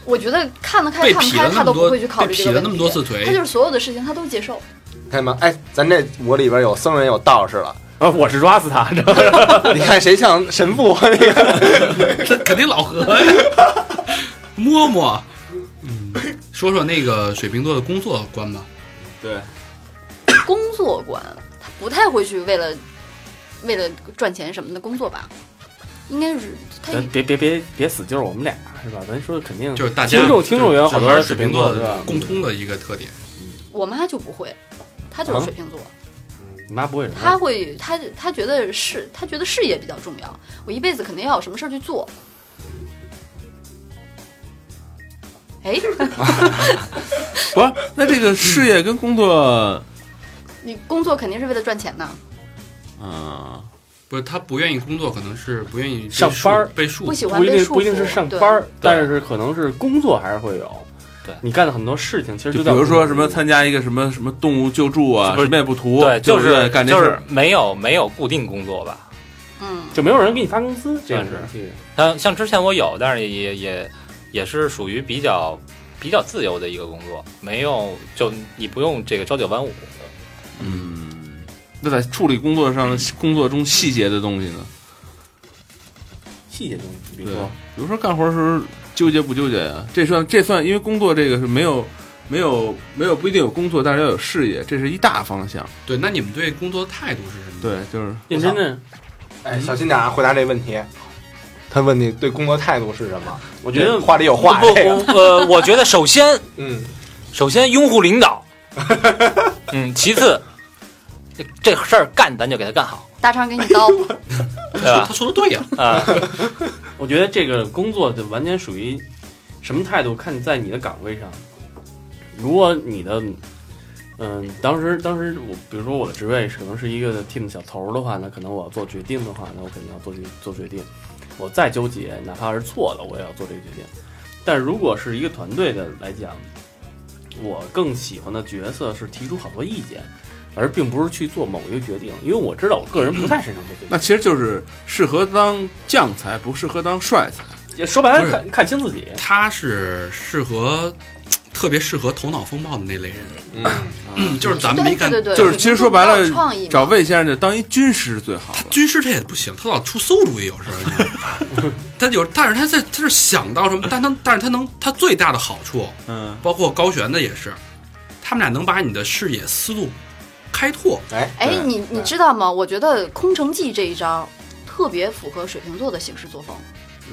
Speaker 7: 我觉得看得开看不开，他都不会去考虑这个
Speaker 4: 那么多次腿
Speaker 7: 他就是所有的事情他都接受。
Speaker 5: 看见吗？哎，咱这我里边有僧人有道士了，
Speaker 6: 啊，我是抓死他，(laughs) 这
Speaker 5: 你看谁像神父？那个 (laughs)
Speaker 4: 这肯定老何呀，摸摸。嗯，(laughs) 说说那个水瓶座的工作观吧。
Speaker 2: 对，
Speaker 7: 工作观，他不太会去为了为了赚钱什么的工作吧？应该是他
Speaker 6: 咱别别别别死就是我们俩是吧？咱说的肯定
Speaker 4: 就是大家
Speaker 6: 听众听众也有好多
Speaker 4: 就是
Speaker 6: 水
Speaker 4: 水瓶座？共通的一个特点。
Speaker 7: 我妈就不会，她就是水瓶座，
Speaker 6: 你妈不会什么？
Speaker 7: 她会她她觉得事她觉得事业比较重要，我一辈子肯定要有什么事儿去做。哎，(laughs)
Speaker 2: 不是，那这个事业跟工作，
Speaker 7: 你工作肯定是为了赚钱呐，
Speaker 2: 嗯，
Speaker 4: 不是他不愿意工作，可能是不愿意
Speaker 6: 上班儿
Speaker 4: 束被束缚。
Speaker 7: 不喜欢
Speaker 6: 不一
Speaker 7: 被束缚。
Speaker 6: 定不一定是上班儿，但是可能是工作还是会有。
Speaker 3: 对
Speaker 6: 你干的很多事情，其实在
Speaker 2: 就比如说什么参加一个什么什么动物救助啊，
Speaker 3: 不是
Speaker 2: 什么也不图，
Speaker 3: 对，就
Speaker 2: 就是
Speaker 3: 是就是
Speaker 2: 干这事儿。
Speaker 3: 没有没有固定工作吧。
Speaker 7: 嗯，
Speaker 6: 就没有人给你发工资，这样
Speaker 3: 算
Speaker 6: 是。
Speaker 3: 像像之前我有，但是也也也是属于比较比较自由的一个工作，没有就你不用这个朝九晚五。
Speaker 2: 嗯，那在处理工作上工作中细节的东西呢？
Speaker 6: 细节东西，比如说，
Speaker 2: 比如说干活的时候纠结不纠结呀？这算这算，因为工作这个是没有没有没有不一定有工作，但是要有事业，这是一大方向。
Speaker 4: 对，那你们对工作的态度是什么？，
Speaker 2: 对，就是
Speaker 6: 认真的，
Speaker 5: 哎，小心点啊，回答这问题。他问你对工作态度是什么？
Speaker 6: 我觉得
Speaker 5: 话里有话。
Speaker 3: 不呃，我觉得首先 (laughs)
Speaker 5: 嗯，
Speaker 3: 首先拥护领导，(laughs) 嗯，其次这这事儿干咱就给他干好，
Speaker 7: 大肠给你刀，(laughs)
Speaker 3: 对吧
Speaker 4: 他？说的对呀。
Speaker 3: 啊，
Speaker 6: 我觉得这个工作就完全属于什么态度，看在你的岗位上。如果你的，嗯，当时当时我比如说我的职位可能是一个 team 小头儿的话，那可能我要做决定的话，那我肯定要做决做决定。我再纠结，哪怕是错的，我也要做这个决定。但如果是一个团队的来讲，我更喜欢的角色是提出好多意见，而并不是去做某一个决定，因为我知道我个人不太擅长这个。
Speaker 2: 那其实就是适合当将才，不适合当帅才。
Speaker 6: 也说白了，看看清自己。
Speaker 4: 他是适合，特别适合头脑风暴的那类人。
Speaker 5: 嗯，
Speaker 4: 嗯，就是咱们没干
Speaker 7: 对对
Speaker 2: 就是其实说白了
Speaker 7: 创意
Speaker 2: 找魏先生就当一军师是最好的。
Speaker 4: 军师他也不行，他老出馊主意，有时候。(laughs) 他有，但是他在他是想到什么，但他但是他能，他最大的好处，
Speaker 2: 嗯，
Speaker 4: 包括高悬的也是，他们俩能把你的视野思路开拓。
Speaker 5: 哎，
Speaker 7: 哎，你你知道吗？我觉得空城计这一招特别符合水瓶座的行事作风。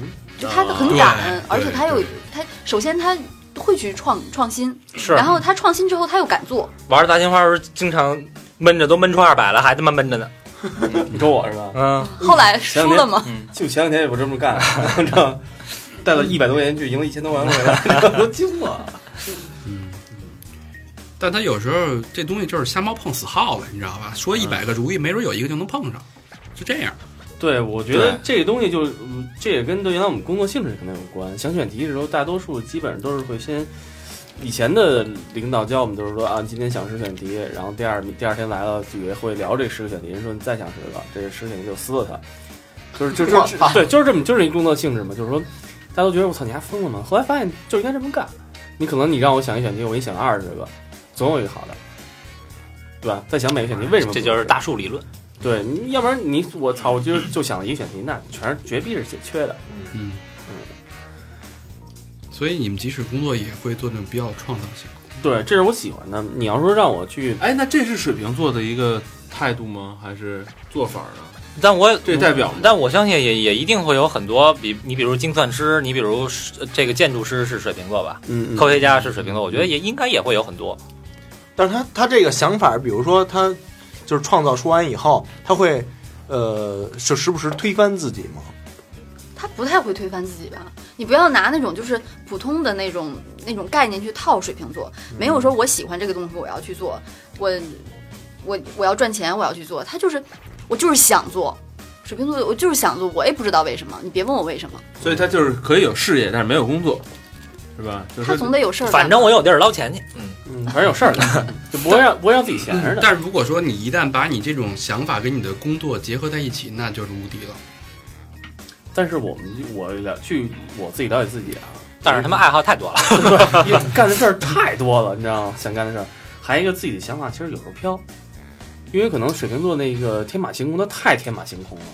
Speaker 7: 嗯就他很
Speaker 4: 对
Speaker 7: 敢，而且他
Speaker 4: 又
Speaker 7: 他首先他会去创创新，
Speaker 3: 是
Speaker 7: 然后他创新之后他又敢做，
Speaker 3: 玩大金花时候经常闷着都闷出二百了，还他妈闷着呢。
Speaker 6: 你说我是吧？
Speaker 3: 嗯，
Speaker 7: 后来输了吗？
Speaker 6: 就前两天我这么干，知道吗带了一百多元去赢了一千多万回来，都惊了。
Speaker 4: 但他有时候这东西就是瞎猫碰死耗子，你知道吧？说一百个主意，没准有一个就能碰上，是这样。
Speaker 6: 对，我觉得这个东西就，嗯这也跟对原来我们工作性质可能有关。想选题的时候，大多数基本上都是会先，以前的领导教我们就是说啊，今天想十选题，然后第二第二天来了，以为会聊这十个选题，人说你再想十个，这十个选题就撕了它，就是就是对，就是这么就是一工作性质嘛，就是说大家都觉得我操你还疯了吗？后来发现就应该这么干，你可能你让我想一选题，我给你想二十个，总有一个好的，对吧？再想每个选题为什么
Speaker 3: 这就是大数理论。
Speaker 6: 对，你要不然你我操，我就就想了一个选题，那全是绝逼是缺的。
Speaker 4: 嗯嗯，所以你们即使工作也会做那种比较创造性。
Speaker 6: 对，这是我喜欢的。你要说让我去，
Speaker 2: 哎，那这是水瓶座的一个态度吗？还是做法呢？
Speaker 3: 但我
Speaker 2: 这代表
Speaker 3: 但我相信也也一定会有很多比你比如精算师，你比如是这个建筑师是水瓶座吧，
Speaker 6: 嗯
Speaker 3: 科学家是水瓶座，我觉得也应该也会有很多。
Speaker 5: 但是他他这个想法，比如说他就是创造出完以后，他会呃，就时不时推翻自己吗？
Speaker 7: 他不太会推翻自己吧？你不要拿那种就是普通的那种那种概念去套水瓶座，没有说我喜欢这个东西我要去做，我我我要赚钱我要去做，他就是我就是想做。水瓶座我就是想做，我也不知道为什么，你别问我为什么，
Speaker 2: 所以他就是可以有事业，但是没有工作，是吧？就是
Speaker 7: 他总得有事儿。
Speaker 3: 反正我有地儿捞钱去，嗯，
Speaker 6: 嗯，反正有事儿干，(laughs) 就不会让不会让自己闲着的。
Speaker 4: 但是如果说你一旦把你这种想法跟你的工作结合在一起，那就是无敌了。
Speaker 6: 但是我们我了据我自己了解自己啊，
Speaker 3: 但是他们爱好太多了。(laughs)
Speaker 6: 干的事儿太多了，你知道吗？想干的事儿，还有一个自己的想法，其实有时候飘，因为可能水瓶座那个天马行空，它太天马行空了。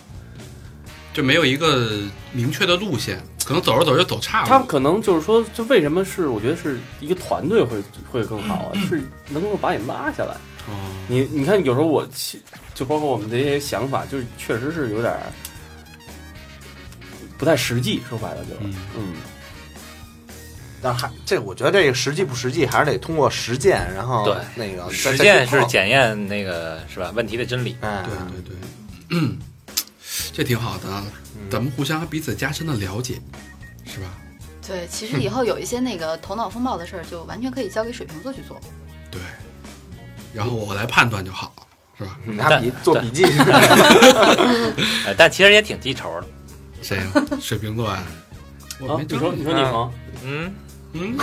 Speaker 4: 就没有一个明确的路线，可能走着走着就走岔了。
Speaker 6: 他可能就是说，就为什么是我觉得是一个团队会会更好啊，是能够把你拉下来。
Speaker 4: 哦，
Speaker 6: 你你看，有时候我就包括我们这些想法，就是确实是有点不太实际，说白了就
Speaker 4: 嗯
Speaker 6: 嗯
Speaker 5: 但还这，我觉得这个实际不实际，还是得通过实践，然后
Speaker 3: 对
Speaker 5: 那个
Speaker 3: 实践是检验那个是吧问题的真理。
Speaker 5: 哎，
Speaker 4: 对对对，嗯，(clears throat) 这挺好的啊，咱们互相彼此加深的了解，是吧？
Speaker 7: 对，其实以后有一些那个头脑风暴的事儿，就完全可以交给水瓶座去做。
Speaker 4: 对，然后我来判断就好，是吧？
Speaker 5: 拿笔做笔记，(laughs)
Speaker 3: 呃，但其实也挺记仇的。
Speaker 4: 谁呀？水瓶座啊？我没，
Speaker 6: 啊你说你说你吗？
Speaker 3: 嗯，
Speaker 4: 嗯，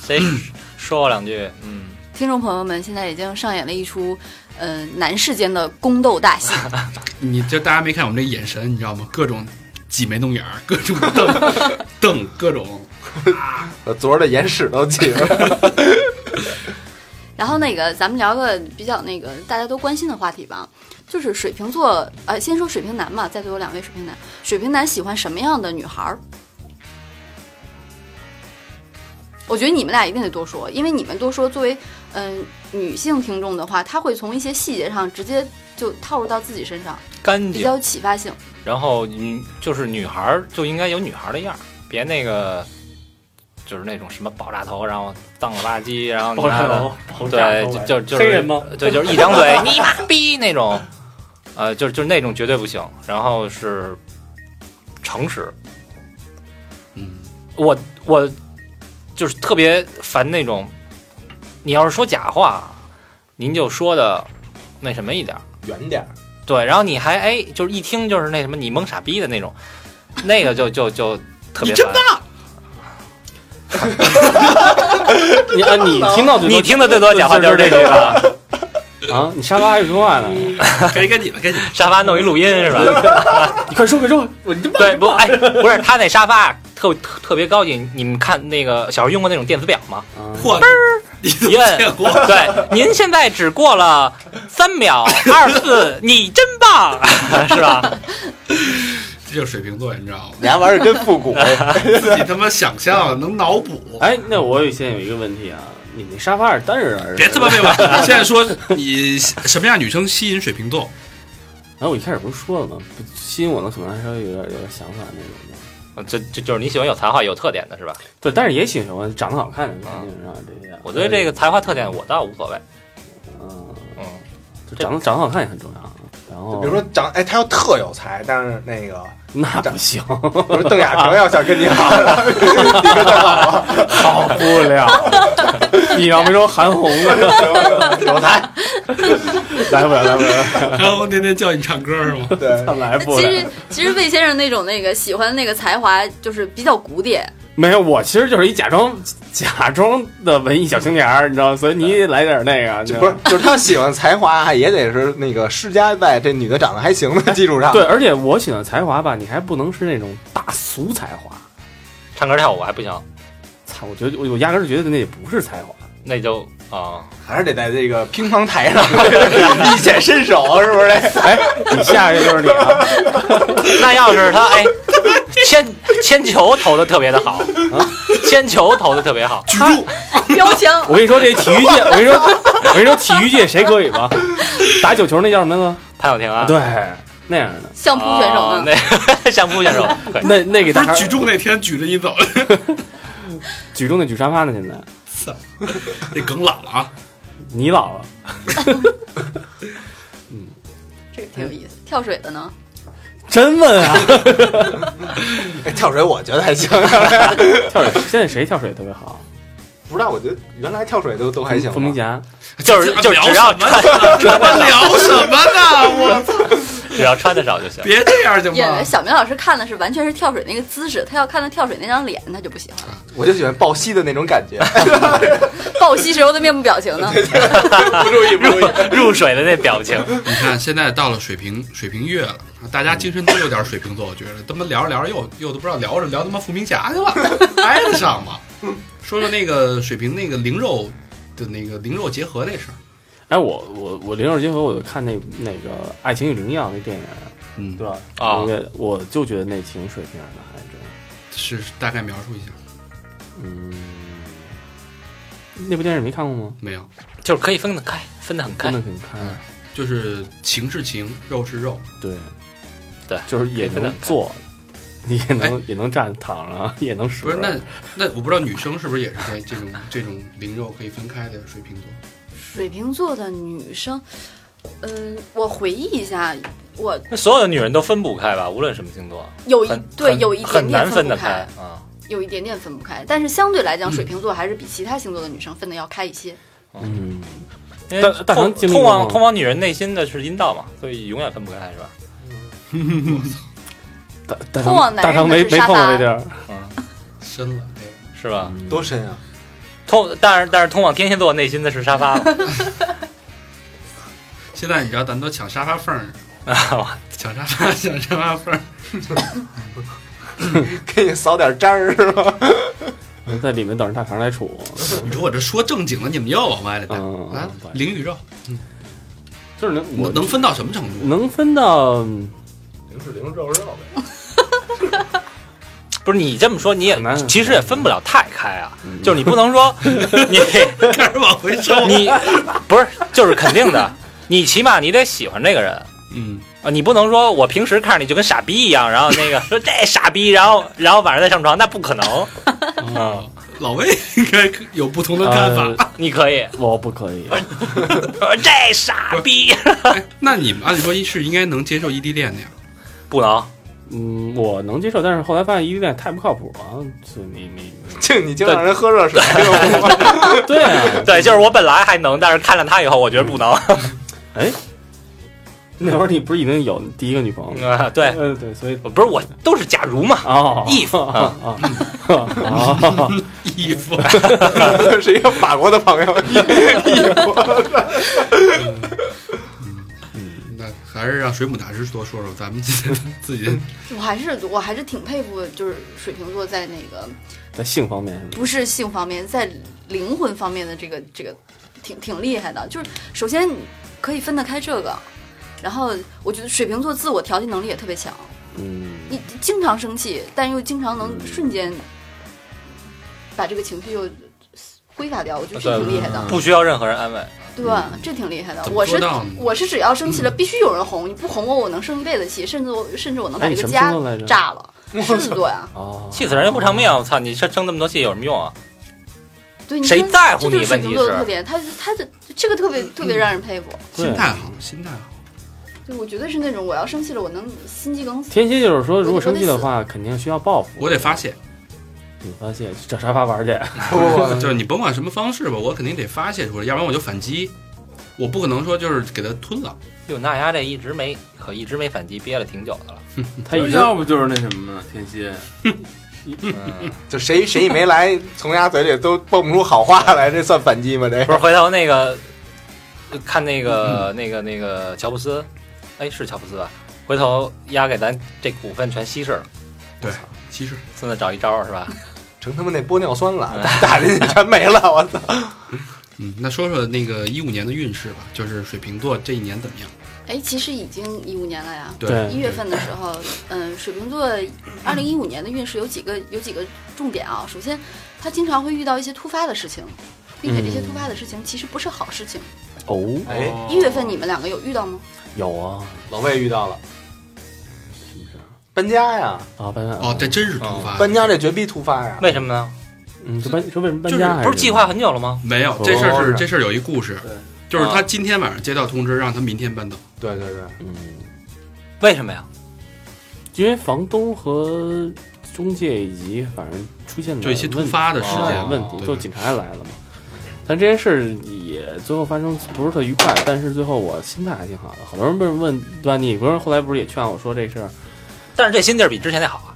Speaker 3: 谁 (coughs) 说我两句？嗯，
Speaker 7: 听众朋友们，现在已经上演了一出，呃，男士间的宫斗大戏。(laughs)
Speaker 4: 你就大家没看我们这眼神，你知道吗？各种挤眉弄眼儿，各种瞪瞪，各种
Speaker 5: 我昨儿的眼屎都挤了。(laughs)
Speaker 7: 然后那个，咱们聊个比较那个大家都关心的话题吧，就是水瓶座，呃，先说水瓶男嘛，在座有两位水瓶男，水瓶男喜欢什么样的女孩儿？我觉得你们俩一定得多说，因为你们多说，作为嗯、女性听众的话，她会从一些细节上直接就套入到自己身上，
Speaker 3: 干净。
Speaker 7: 比较有启发性。
Speaker 3: 然后嗯就是女孩儿就应该有女孩儿的样儿，别那个就是那种什么爆炸头，然后脏了吧唧，然后爆炸头，对，就就就是
Speaker 6: 黑人吗？
Speaker 3: 对，就是一张嘴你妈逼那种，呃，就就是那种绝对不行。然后是诚实，
Speaker 4: 嗯，
Speaker 3: 我我就是特别烦那种，你要是说假话，您就说的那什么一点。
Speaker 5: 远点儿，
Speaker 3: 对，然后你还哎，就是一听就是那什么你蒙傻逼的那种，那个就就就特别烦。
Speaker 6: 你啊，(laughs) 你听到最多
Speaker 3: 你听的最多假话就是这句吧？
Speaker 6: 啊？你沙发还有说话呢？(laughs)
Speaker 4: 该该你了，该你了。
Speaker 3: 沙发弄一录音是吧？(laughs)
Speaker 6: 你快说快说，我你
Speaker 3: 对，不，哎，不是他那沙发特特特别高级，你们看那个小时候用过那种电子表吗？
Speaker 6: 啊
Speaker 4: 嚯，你怎
Speaker 3: 一摁？(laughs) 对，您现在只过了三秒二四，你真棒，是吧？(laughs)
Speaker 4: 这就是水瓶座，你知道吗？(laughs)
Speaker 5: 你还玩的真复古，
Speaker 4: 自己他妈想象能脑补。
Speaker 6: 哎，那我有现在有一个问题啊，你那沙发是单人还是？
Speaker 4: 别这么废话！现在说你什么样女生吸引水瓶座？
Speaker 6: 然后我一开始不是说了吗？吸引我的可能还稍微有点有点想法那种的。
Speaker 3: 这这就是你喜欢有才华、有特点的是吧？
Speaker 6: 对，但是也喜欢长得好看的，肯定是啊这些。
Speaker 3: 我对这个才华特点我倒无所谓。
Speaker 6: 嗯，
Speaker 3: 嗯，
Speaker 6: 就长得长得好看也很重要。然后
Speaker 5: 比如说长，哎，他要特有才，但是那个，(laughs)
Speaker 6: 那不行，
Speaker 5: 比如邓亚萍要想跟你好，(laughs) 你跟他好吗？
Speaker 6: 好不了。(laughs) 你要没说韩红呢，
Speaker 5: 有才，
Speaker 6: 来不了，来不了，
Speaker 4: 韩红天天叫你唱歌是吗？
Speaker 5: 对，
Speaker 6: 来不了。
Speaker 7: 其实其实魏先生那种那个喜欢那个才华，就是比较古典。
Speaker 6: 没有，我其实就是一假装假装的文艺小青年儿，你知道吗？所以你也来点那个，
Speaker 5: 就不是，就是他喜欢才华，也得是那个施加在这女的长得还行的基础上。
Speaker 6: 对，而且我喜欢才华吧，你还不能是那种大俗才华。
Speaker 3: 唱歌跳舞还不行，
Speaker 6: 操，我觉得我我压根儿觉得那也不是才华。
Speaker 3: 那就啊，
Speaker 5: 还是得在这个乒乓台上 (laughs) 一 (laughs) 显身手，是不是？
Speaker 6: 哎，你下一个就是你了。(laughs)
Speaker 3: 那要是他哎，铅铅球投的特别的好，铅球投的特别好，
Speaker 4: 举重，
Speaker 7: 标枪，
Speaker 6: 我跟你说，这体育界，我跟你说，我跟你说，体育界谁可以吧？打九球那叫什么呢？
Speaker 3: 潘晓婷啊，
Speaker 6: 对，那样的。
Speaker 7: 相扑选手
Speaker 3: 哦
Speaker 7: 呢？
Speaker 3: 那 (laughs) 相扑选手，(laughs)
Speaker 6: 那那给大孩
Speaker 4: 不是举重那天举着你走，(laughs)
Speaker 6: 举重那举沙发呢？现在操
Speaker 4: 那梗老了啊！
Speaker 6: 你老了，嗯
Speaker 7: 这个挺有意思。跳水的呢？
Speaker 6: 真问啊！(laughs)
Speaker 5: 哎跳水我觉得还行，(laughs)
Speaker 6: 跳水 (laughs) 现在谁跳水特别好？
Speaker 5: 不知道，我觉得原来跳水都都还行吧。
Speaker 6: 付明霞，
Speaker 3: 就是就只要穿
Speaker 4: 我们聊什么呢？我操！
Speaker 3: 只要穿的少就行。
Speaker 4: 别这样行
Speaker 7: 演
Speaker 4: 吗？
Speaker 7: 小明老师看的是完全是跳水那个姿势，他要看他跳水那张脸，他就不喜欢了。
Speaker 5: 我就喜欢抱膝的那种感觉。(laughs)
Speaker 7: 抱膝时候的面部表情呢？
Speaker 5: 不注意，不注意。
Speaker 3: 入水的那表情，
Speaker 4: 你看，现在到了水瓶水瓶月了，大家精神都有点水瓶座，我觉得他妈聊着聊着又又都不知道聊着聊他妈付明霞去了，挨得上吗？说说那个水瓶那个灵肉的那个灵肉结合那事儿，
Speaker 6: 哎，我我我零二结合，我就看那那个《爱情与灵药》那电影，
Speaker 4: 嗯，
Speaker 6: 对吧？
Speaker 3: 啊
Speaker 6: 那个我就觉得那挺水平的，还真。
Speaker 4: 是大概描述一下，
Speaker 6: 嗯，那部电影没看过吗？
Speaker 4: 没有？
Speaker 3: 就是可以分得开，分得很开
Speaker 6: 分得很开，嗯。
Speaker 4: 就是情是情，肉是肉，
Speaker 6: 对
Speaker 3: 对
Speaker 6: 就是也能坐，你也能也能站躺着，也能使。
Speaker 4: 不是那那我不知道女生是不是也是在这种这种灵肉可以分开的水瓶座？
Speaker 7: 水瓶座的女生，嗯、我回忆一下，我
Speaker 3: 那所有的女人都分不开吧，无论什么星座，
Speaker 7: 有一对有一点点
Speaker 3: 很难分
Speaker 7: 不开
Speaker 3: 得开，啊。
Speaker 7: 有一点点分不开，但是相对来讲，水瓶座还是比其他星座的女生分的要开一些。
Speaker 6: 嗯，
Speaker 3: 因为
Speaker 6: 大大
Speaker 3: 通往通往女人内心的是阴道嘛，所以永远分不开，是吧？(laughs)
Speaker 6: 大大
Speaker 7: 通往男人
Speaker 6: 成大长没没碰过这地儿，
Speaker 4: 深了，哎，
Speaker 3: 是吧？
Speaker 5: 多深啊！
Speaker 3: 通，但是但是通往天蝎座内心的是沙发 (laughs)
Speaker 4: 现在你知道咱都抢沙发缝儿，
Speaker 3: 啊，(laughs)
Speaker 4: 抢沙发抢沙发缝儿，(laughs)
Speaker 5: 给你扫点渣儿是吧？
Speaker 6: 在里面等着大肠来杵。
Speaker 4: 你说我这说正经的，你们又往外了带
Speaker 6: 嗯
Speaker 4: 啊
Speaker 6: 嗯！
Speaker 4: 灵与肉
Speaker 6: 就是能我
Speaker 4: 能能分到什么程度？
Speaker 6: 能分到
Speaker 5: 零是零，肉是肉呗。
Speaker 3: 不是你这么说你也其实也分不了太开啊，就是你不能说 (laughs) 你 (laughs)
Speaker 4: 开始往回收。
Speaker 3: 你不是就是肯定的，你起码你得喜欢这个人。
Speaker 4: 嗯，
Speaker 3: 啊，你不能说我平时看着你就跟傻逼一样，然后那个 (laughs) 说这傻逼，然后然后晚上再上床，那不可能。
Speaker 4: 哦，老魏应该有不同的看法。
Speaker 6: 呃
Speaker 3: 你可以
Speaker 6: 我不可以，
Speaker 3: 这傻逼，
Speaker 4: 哎那你们按理说是应该能接受异地恋的呀？
Speaker 3: 不能。
Speaker 6: 嗯，我能接受，但是后来发现异地恋太不靠谱了，就你 (laughs) 你
Speaker 5: 就你净让人喝热水，(laughs)
Speaker 6: 对啊，
Speaker 3: 对，就是我本来还能，但是看了他以后，我觉得不能。(laughs)
Speaker 6: 哎，那会儿你不是已经有第一个女朋友了？
Speaker 3: 啊，对，
Speaker 6: 呃，对，所以
Speaker 3: 不是我都是假如嘛。
Speaker 6: 哦
Speaker 3: if
Speaker 6: 啊啊啊！
Speaker 4: 衣服，
Speaker 5: 是一个法国的朋友。
Speaker 4: 那还是让水母大师多说说咱们 (laughs) 自己自己 (laughs)
Speaker 7: 我还是我还是挺佩服，就是水瓶座在那个
Speaker 6: 在性方面？
Speaker 7: 不是性方面，在灵魂方面的这个这个挺挺厉害的。就是首先可以分得开这个，然后我觉得水瓶座自我调节能力也特别强。
Speaker 6: 嗯，
Speaker 7: 你经常生气，但又经常能瞬间把这个情绪又挥发掉，我觉得这挺厉害的。
Speaker 3: 不需要任何人安慰。
Speaker 7: 对，这挺厉害的。我是我是只要生气了，必须有人哄，你不哄我，我能生一辈子气，甚至我甚至我能把这个家炸了。狮子座呀，
Speaker 6: 哦，
Speaker 3: 气死人又不偿命，我操！你生生那么多气有什么用啊？
Speaker 7: 对，你
Speaker 3: 谁
Speaker 7: 看
Speaker 3: 在乎你
Speaker 7: 这就是水瓶
Speaker 3: 问题是
Speaker 7: 座的特点，他他的这个特别特别让人佩服。
Speaker 6: 对
Speaker 4: 心态好，心态好。
Speaker 7: 对，我绝对是那种我要生气了，我能心肌梗死。
Speaker 6: 天蝎就是说，如果生气的话，肯定需要报复。
Speaker 4: 我得发泄，
Speaker 6: 你发泄找沙发玩去，(laughs)
Speaker 5: 不不不，(laughs)
Speaker 4: 就是你甭管什么方式吧，我肯定得发泄出来，要不然我就反击。我不可能说就是给他吞了，
Speaker 3: 哟，那丫这一直没可一直没反击，憋了挺久的了。(laughs)
Speaker 6: 他
Speaker 2: 要不就是那什么呢？天蝎，
Speaker 3: 嗯，
Speaker 5: 就谁谁一没来，从丫嘴里都蹦不出好话来，这算反击吗？这
Speaker 3: 不是回头那个看那个那个那个乔布斯，哎，是乔布斯吧？回头丫给咱这股份全稀释了，
Speaker 4: 对，稀释
Speaker 3: 孙子找一招是吧？
Speaker 5: 成他妈那玻尿酸了，(laughs) 打进去全没了，我操！
Speaker 4: 嗯，那说说那个一五年的运势吧，就是水瓶座这一年怎么样？
Speaker 7: 哎，其实已经一五年了呀。
Speaker 6: 对
Speaker 7: 一月份的时候，嗯，水瓶座二零一五年的运势有几个有几个重点啊。首先，他经常会遇到一些突发的事情，并且这些突发的事情其实不是好事情。
Speaker 6: 哦，
Speaker 5: 哎，
Speaker 7: 一月份你们两个有遇到吗？
Speaker 6: 有啊，
Speaker 5: 老魏遇到了？搬家呀，
Speaker 6: 啊，搬家
Speaker 4: 哦，这真是突发，
Speaker 5: 搬家这绝逼突发呀！
Speaker 3: 为什么呢？
Speaker 6: 嗯，这搬说为什么搬
Speaker 3: 就是
Speaker 6: 家还
Speaker 3: 不是计划很久了吗？
Speaker 4: 没有
Speaker 6: 哦
Speaker 4: 这事儿是
Speaker 5: 是
Speaker 4: 这事儿有一故事
Speaker 5: 对，
Speaker 4: 就是他今天晚上接到通知，让他明天搬走。
Speaker 5: 对对对，
Speaker 6: 嗯，
Speaker 3: 为什么呀？
Speaker 6: 因为房东和中介以及反正出现的
Speaker 4: 就一些突发的事
Speaker 6: 问
Speaker 4: 件
Speaker 6: 问题，
Speaker 4: 对
Speaker 6: 就警察也来了嘛。但这件事儿也最后发生不是特愉快，但是最后我心态还挺好的。好多人不是问对吧？你不是后来不是也劝我说这事儿？
Speaker 3: 但是这心地儿比之前那好啊。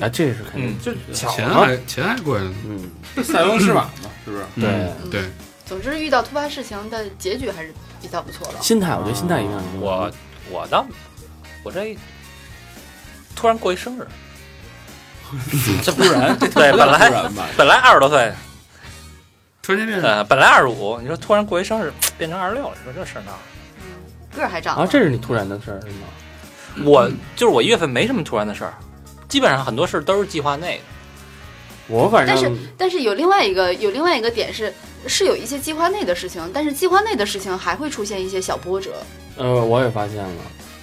Speaker 6: 啊，这是肯定
Speaker 3: 嗯，
Speaker 6: 就。
Speaker 4: 钱还钱还贵呢。
Speaker 6: 嗯，
Speaker 2: 塞翁失马嘛，(laughs) 是不是？
Speaker 6: 对
Speaker 4: 嗯对，
Speaker 7: 总之，遇到突发事情的结局还是比较不错的。
Speaker 6: 心态，我觉得心态一定要
Speaker 3: 我我倒我这突然过一生日，(laughs) 这不然对，(laughs) 本
Speaker 2: 突
Speaker 3: 来
Speaker 2: 然吧，
Speaker 3: 本来二十多岁，
Speaker 4: 突然间变成
Speaker 3: 呃，本来二十五，你说突然过一生日变成二十六了，你说这事儿闹？
Speaker 7: 个儿还长了
Speaker 6: 啊，这是你突然的事儿是吗？
Speaker 3: 我就是我一月份没什么突然的事儿，基本上很多事儿都是计划内的。
Speaker 6: 我反正
Speaker 7: 但是但是有另外一个有另外一个点是，是有一些计划内的事情，但是计划内的事情还会出现一些小波折。
Speaker 6: 呃，我也发现了，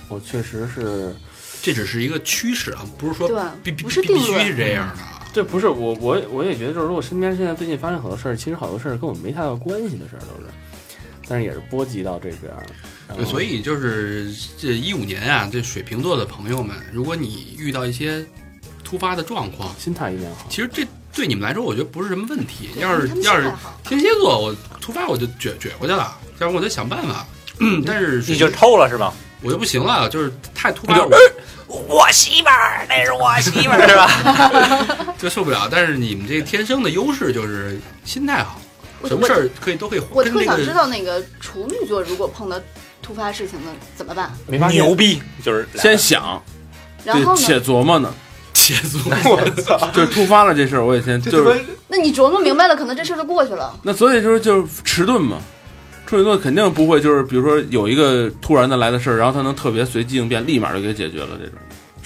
Speaker 6: 我确实是，
Speaker 4: 这只是一个趋势啊，不是说
Speaker 7: 对
Speaker 4: 必必
Speaker 7: 不是
Speaker 4: 必必须是这样的啊。
Speaker 6: 这不是我我我也觉得，就是说我身边现在最近发生好多事儿，其实好多事儿跟我没太大关系的事儿都是，但是也是波及到这边儿。
Speaker 4: 对，所以就是这一五年啊，这水瓶座的朋友们，如果你遇到一些突发的状况，
Speaker 6: 心态一定要好。
Speaker 4: 其实这对你们来说，我觉得不是什么问题。要是要是天蝎座，我突发我就撅撅过去了，要不然我得想办法。但是
Speaker 3: 你就抽了是吧？
Speaker 4: 我就不行了，就是太突发，
Speaker 3: 了
Speaker 4: 我
Speaker 3: 我媳妇儿，那是我媳妇儿是吧？(laughs)
Speaker 4: 就受不了。但是你们这个天生的优势就是心态好，什么事儿可以都可以
Speaker 7: 我特想知道那个处女座如果碰到突发事情了怎么办？
Speaker 6: 没发现
Speaker 3: 牛逼，就是
Speaker 2: 先想，
Speaker 7: 然后
Speaker 2: 对，且？琢磨呢，
Speaker 4: 且琢磨。
Speaker 5: 我操！
Speaker 2: 就是突发了这事儿，我也先就是
Speaker 7: 那你琢磨明白了，可能这事儿就过去了。
Speaker 2: 那所以就是就是迟钝嘛。处女座肯定不会就是比如说有一个突然的来的事儿，然后他能特别随机应变，立马就给解决了这种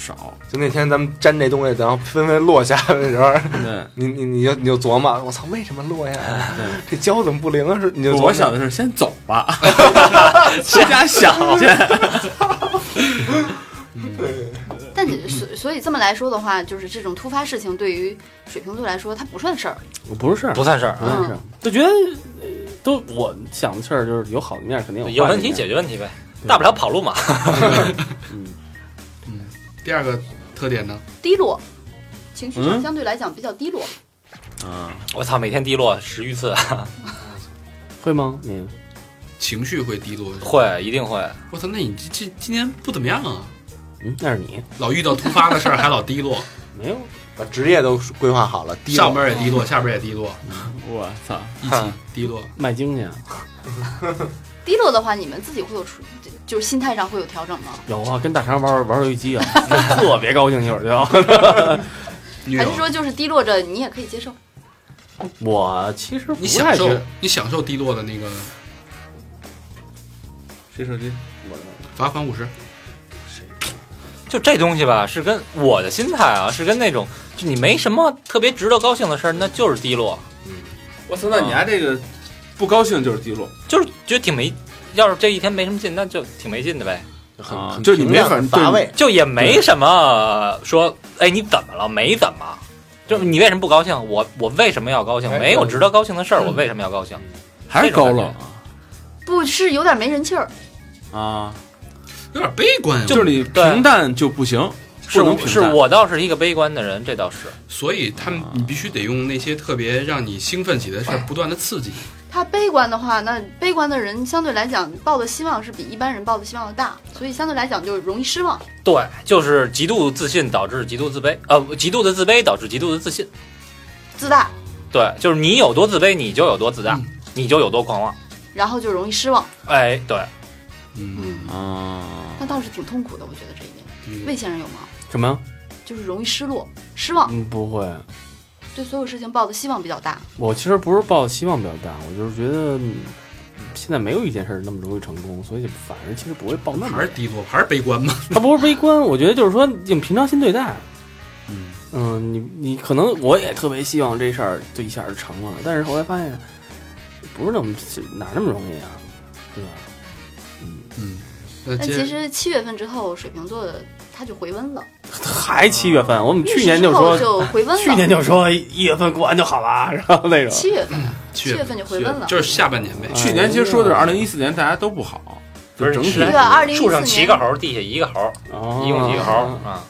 Speaker 2: 少。
Speaker 5: 就那天咱们粘这东西，然后纷纷落下的时候，
Speaker 2: 对，
Speaker 5: 你你你就你就琢磨，我操，为什么落下来？这胶怎么不灵啊？是你就
Speaker 2: 我想的是先走吧，(laughs) 回家想去。(laughs)
Speaker 7: 但你所所以这么来说的话，就是这种突发事情对于水瓶座来说，它不算事儿。
Speaker 6: 不是事儿，
Speaker 3: 不算事儿
Speaker 6: 不，算事儿，就觉得呃都我想的事儿就是有好的面儿，肯定有
Speaker 3: 有问题解决问题呗，大不了跑路嘛。(laughs)
Speaker 4: 第二个特点呢，
Speaker 7: 低落，情绪上
Speaker 2: 嗯
Speaker 7: 相对来讲比较低落。
Speaker 2: 嗯，
Speaker 3: 我操，每天低落十余次，
Speaker 6: 会吗？嗯
Speaker 4: 情绪会低落。
Speaker 3: 会一定会。
Speaker 4: 我操，那你这这今年不怎么样啊？
Speaker 6: 嗯，那是你
Speaker 4: 老遇到突发的事儿还老低落，(laughs)
Speaker 6: 没有
Speaker 5: 把职业都规划好了，低落
Speaker 4: 上边也低落，下边也低落，
Speaker 2: 我操，
Speaker 4: 一起低落。
Speaker 6: 卖精去啊？(laughs)
Speaker 7: 低落的话，你们自己会有出，就是心态上会有调整吗？
Speaker 6: 有啊，跟大肠玩玩游戏机啊，(laughs) 特别高兴，一会儿就。(laughs)
Speaker 4: 女友
Speaker 7: 还是，说就是低落着你也可以接受？
Speaker 6: 我其实不
Speaker 4: 你享受你享受低落的那个
Speaker 2: 谁手机？
Speaker 4: 我的罚款五十，谁
Speaker 3: 就这东西吧，是跟我的心态啊，是跟那种就你没什么特别值得高兴的事儿，那就是低落，嗯
Speaker 2: 我操，那你还这个不高兴就是低落。
Speaker 3: 就是觉得挺没。要是这一天没什么劲，那就挺没劲的呗。
Speaker 6: 很
Speaker 2: 啊
Speaker 6: 很
Speaker 2: 就是你没
Speaker 5: 很乏味。
Speaker 3: 就也没什么说，哎，你怎么了？没怎么，就是你为什么不高兴？我我为什么要高兴？
Speaker 5: 哎
Speaker 3: 没有值得高兴的事儿，我为什么要高兴？
Speaker 2: 还是高冷
Speaker 7: 不是有点没人气儿。
Speaker 2: 啊？
Speaker 4: 有点悲观。
Speaker 2: 就是你平淡就不行，
Speaker 3: 是
Speaker 2: 不能平
Speaker 3: 是我倒是一个悲观的人，这倒是。
Speaker 4: 所以他们你必须得用那些特别让你兴奋起来的事儿，不断的刺激。
Speaker 7: 他悲观的话，那悲观的人相对来讲抱的希望是比一般人抱的希望要大，所以相对来讲就容易失望。
Speaker 3: 对，就是极度自信导致极度自卑，呃，极度的自卑导致极度的自信。
Speaker 7: 自大，
Speaker 3: 对，就是你有多自卑，你就有多自大，
Speaker 4: 嗯
Speaker 3: 你就有多狂妄。
Speaker 7: 然后就容易失望。
Speaker 3: 哎，对，
Speaker 4: 嗯，
Speaker 7: 嗯，
Speaker 2: 啊。
Speaker 7: 那倒是挺痛苦的，我觉得这一点。
Speaker 4: 嗯
Speaker 7: 魏先生有吗？
Speaker 6: 什么？
Speaker 7: 就是容易失落、失望，
Speaker 6: 嗯，不会。
Speaker 7: 对所有事情抱的希望比较大。
Speaker 6: 我其实不是抱希望比较大，我就是觉得嗯现在没有一件事儿那么容易成功，所以反而其实不会抱那么
Speaker 4: 还是低落，还是悲观嘛。
Speaker 6: 他不是悲观，我觉得就是说用平常心对待。
Speaker 2: 嗯
Speaker 6: 嗯，你你可能我也特别希望这事儿就一下就成了，但是后来发现不是那么哪那么容易啊，对吧？
Speaker 4: 嗯，那
Speaker 7: 但其实七月份之后，水瓶座的他就回温了。
Speaker 6: 还七月份，我们去年
Speaker 7: 就
Speaker 6: 就说
Speaker 7: 就回温了。
Speaker 6: 去年就说一月份过完就好了，然后那种
Speaker 7: 七月份，
Speaker 4: 七
Speaker 7: 七月份就回温了。
Speaker 4: 就是下半年呗。
Speaker 6: 啊
Speaker 2: 去年其实说的是二零一四年大家都不好，就整体
Speaker 7: 对啊，二零
Speaker 3: 树上七个猴，地下一个猴，
Speaker 6: 哦
Speaker 3: 一共几个猴啊？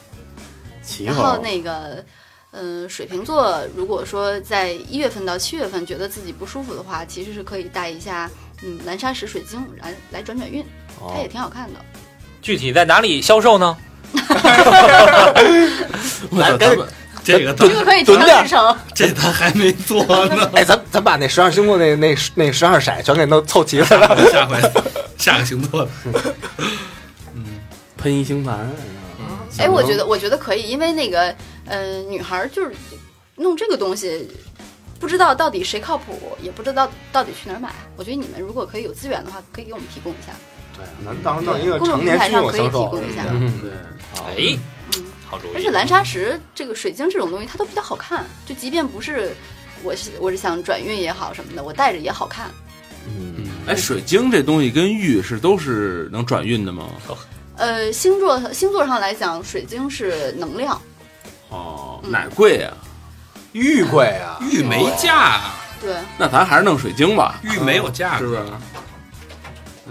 Speaker 6: 七猴
Speaker 7: 然后那个，嗯，水瓶座如果说在一月份到七月份觉得自己不舒服的话，其实是可以带一下嗯蓝砂石水晶来来转转运，它也
Speaker 6: 哦
Speaker 7: 挺好看的。
Speaker 3: 具体在哪里销售呢？(laughs)
Speaker 5: 来，赶紧，(laughs)
Speaker 4: 这个咱
Speaker 7: 这个可以提上
Speaker 5: 蹲点
Speaker 7: 日程。
Speaker 4: 这他还没做呢，
Speaker 5: 哎，咱咱把那十二星座那那那十二色全给弄凑齐了。(laughs)
Speaker 4: 下回下个星座的。
Speaker 6: 喷一星盘，
Speaker 7: 哎，我觉得我觉得可以，因为那个呃，女孩儿就是弄这个东西。不知道到底谁靠谱，也不知道到底去哪儿买。我觉得你们如果可以有资源的话，可以给我们提供一下。
Speaker 5: 对，咱到时候弄一个
Speaker 7: 公众
Speaker 5: 成年军
Speaker 7: 平台上可以
Speaker 5: 友销售
Speaker 7: 提供一下。
Speaker 6: 嗯，
Speaker 2: 对，
Speaker 3: 哎，
Speaker 7: 嗯，
Speaker 3: 好主意。
Speaker 7: 而且蓝砂石这个水晶这种东西，它都比较好看。就即便不是我是我是想转运也好什么的，我戴着也好看。
Speaker 6: 嗯，
Speaker 2: 哎，水晶这东西跟玉是都是能转运的吗？
Speaker 7: 呃，星座星座上来讲，水晶是能量，
Speaker 2: 哦，
Speaker 7: 嗯
Speaker 2: 哪贵啊？
Speaker 5: 玉贵啊，
Speaker 4: 玉没价啊，
Speaker 7: 对，
Speaker 2: 那咱还是弄水晶吧，
Speaker 4: 玉没有价，
Speaker 2: 是不是？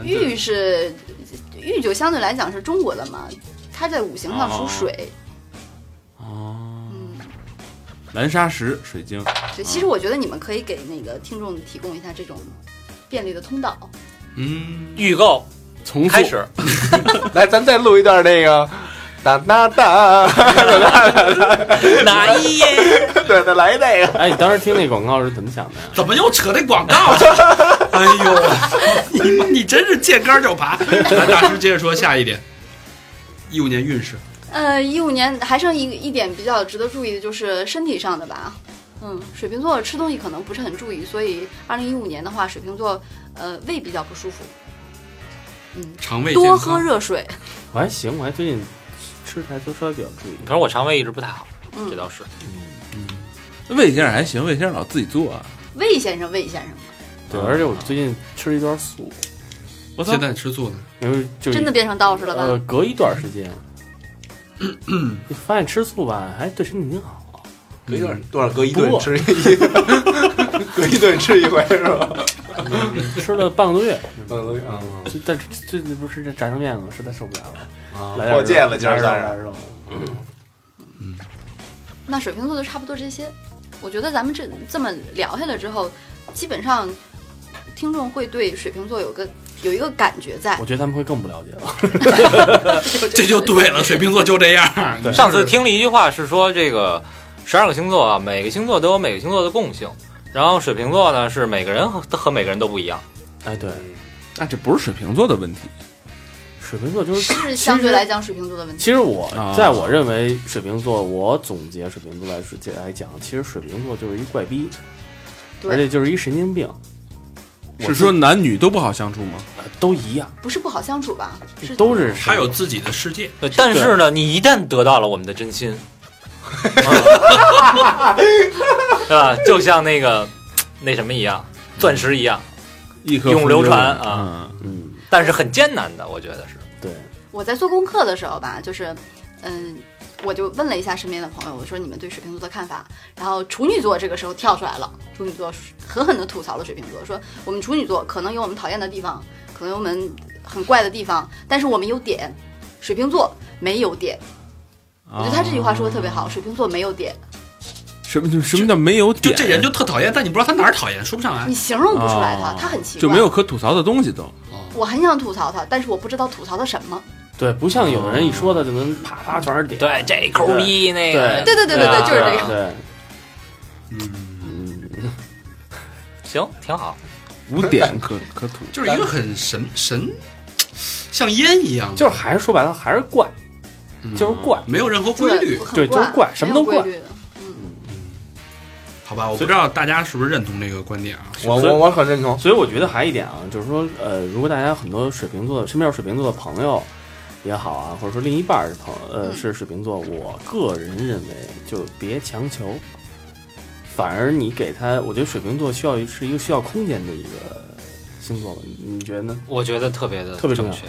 Speaker 7: 玉是玉就相对来讲是中国的嘛，它在五行上属水。
Speaker 2: 哦，
Speaker 7: 嗯，
Speaker 2: 蓝砂石水晶，
Speaker 7: 对，其实我觉得你们可以给那个听众提供一下这种便利的通道。
Speaker 4: 嗯，
Speaker 3: 预
Speaker 2: 告从
Speaker 3: 开始，(laughs)
Speaker 5: 来，咱再录一段那个。哒哒哒，(laughs)
Speaker 3: 哪一页？(laughs)
Speaker 5: 对，再来那个。
Speaker 6: 哎，你当时听那广告是怎么想的呀？
Speaker 4: 怎么又扯那广告去？哎呦，你妈 (laughs) 你真是见杆就爬。来，大师接着说下一点，一五年运势。
Speaker 7: 呃，一五年还剩一一点比较值得注意的就是身体上的吧。嗯，水瓶座吃东西可能不是很注意，所以二零一五年的话，水瓶座呃胃比较不舒服。嗯，
Speaker 4: 肠胃
Speaker 7: 多喝热水。(laughs)
Speaker 6: 我还行，我还最近吃的还都稍微比较注意。
Speaker 3: 可是我肠胃一直不太好，
Speaker 7: 嗯
Speaker 3: 这倒是。
Speaker 2: 嗯魏先生还行，魏先生老自己做啊。
Speaker 7: 魏先生，魏先生，
Speaker 6: 对，而且我最近吃了一段素，
Speaker 2: 我操
Speaker 4: 现，在吃素呢，
Speaker 6: 因为就
Speaker 7: 真的变成道士了吧？
Speaker 6: 呃，隔一段时间，你 (clears throat) 发现吃素吧，还对身体挺好。
Speaker 5: 隔一段多少？隔一顿吃一，(laughs) 隔一顿吃一回是吧？
Speaker 6: 吃了半个多月，
Speaker 5: 嗯
Speaker 6: 嗯，这但这最近不是这炸酱面吗？实在受不了了，
Speaker 5: 啊
Speaker 6: 来点
Speaker 5: 破戒了，今儿
Speaker 6: 来
Speaker 5: 算是。
Speaker 6: 点肉。
Speaker 7: 那水瓶座就差不多这些。我觉得咱们这这么聊下来之后，基本上听众会对水瓶座有个有一个感觉在
Speaker 6: 我。觉得他们会更不了解了。(laughs)
Speaker 4: 这就对了。水瓶座就这样，
Speaker 6: 对
Speaker 3: 上次听了一句话是说，这个十二个星座啊，每个星座都有每个星座的共性，然后水瓶座呢是每个人和和每个人都不一样。
Speaker 6: 哎，对，
Speaker 2: 那这不是水瓶座的问题，
Speaker 6: 水瓶座就是
Speaker 7: 是相对来讲水瓶座的问题。
Speaker 6: 其实我
Speaker 2: 啊
Speaker 6: 在我认为水瓶座，我总结水瓶座来说来讲，其实水瓶座就是一怪逼，
Speaker 7: 对
Speaker 6: 而且就是一神经病，我
Speaker 2: 是说男女都不好相处吗？
Speaker 6: 呃都一样，
Speaker 7: 不是不好相处吧？是
Speaker 6: 都是
Speaker 4: 他有自己的世界。
Speaker 3: 对，但是呢，你一旦得到了我们的真心，(laughs) 对吧？就像那个那什么一样，钻石一样，永流传啊
Speaker 2: 嗯，
Speaker 6: 嗯，
Speaker 3: 但是很艰难的，我觉得是。
Speaker 6: 对，
Speaker 7: 我在做功课的时候吧，就是，嗯，我就问了一下身边的朋友，我说你们对水瓶座的看法。然后处女座这个时候跳出来了，处女座狠狠地吐槽了水瓶座，说我们处女座可能有我们讨厌的地方，可能有我们很怪的地方，但是我们有点，水瓶座没有点。我觉得他这句话说的特别好，水瓶座没有点，
Speaker 2: 什么什么叫没有点？
Speaker 4: 就这人就特讨厌，但你不知道他哪儿讨厌，说不上来
Speaker 7: 你。形容不出来他，
Speaker 2: 哦
Speaker 7: 他很奇怪。
Speaker 2: 就没有可吐槽的东西都。
Speaker 7: 我很想吐槽他，但是我不知道吐槽他什么。
Speaker 6: 对，不像有的人一说他就能啪啪全是点。
Speaker 3: 对，这抠逼那个，
Speaker 7: 对对对对对，
Speaker 3: 啊
Speaker 7: 就是这个。
Speaker 6: 对，嗯
Speaker 3: 行，挺好。
Speaker 2: 五点可可土，
Speaker 4: 就是一个很神神，像烟一样，
Speaker 6: 就是还是说白了还是怪，
Speaker 4: 嗯
Speaker 6: 就是怪。
Speaker 4: 没有任何规律，
Speaker 6: 对就是怪什么都怪
Speaker 7: 没有规律的
Speaker 4: 好吧？我不知道大家是不是认同这个观点啊？
Speaker 5: 我我我很认同。
Speaker 6: 所以我觉得还有一点啊，就是说，呃，如果大家很多水瓶座身边有水瓶座的朋友也好啊，或者说另一半儿是朋呃
Speaker 7: 嗯
Speaker 6: 是水瓶座，我个人认为就别强求，反而你给他，我觉得水瓶座需要是一个需要空间的一个星座吧，你你觉得呢？
Speaker 3: 我觉得特别的
Speaker 6: 特别
Speaker 3: 正确。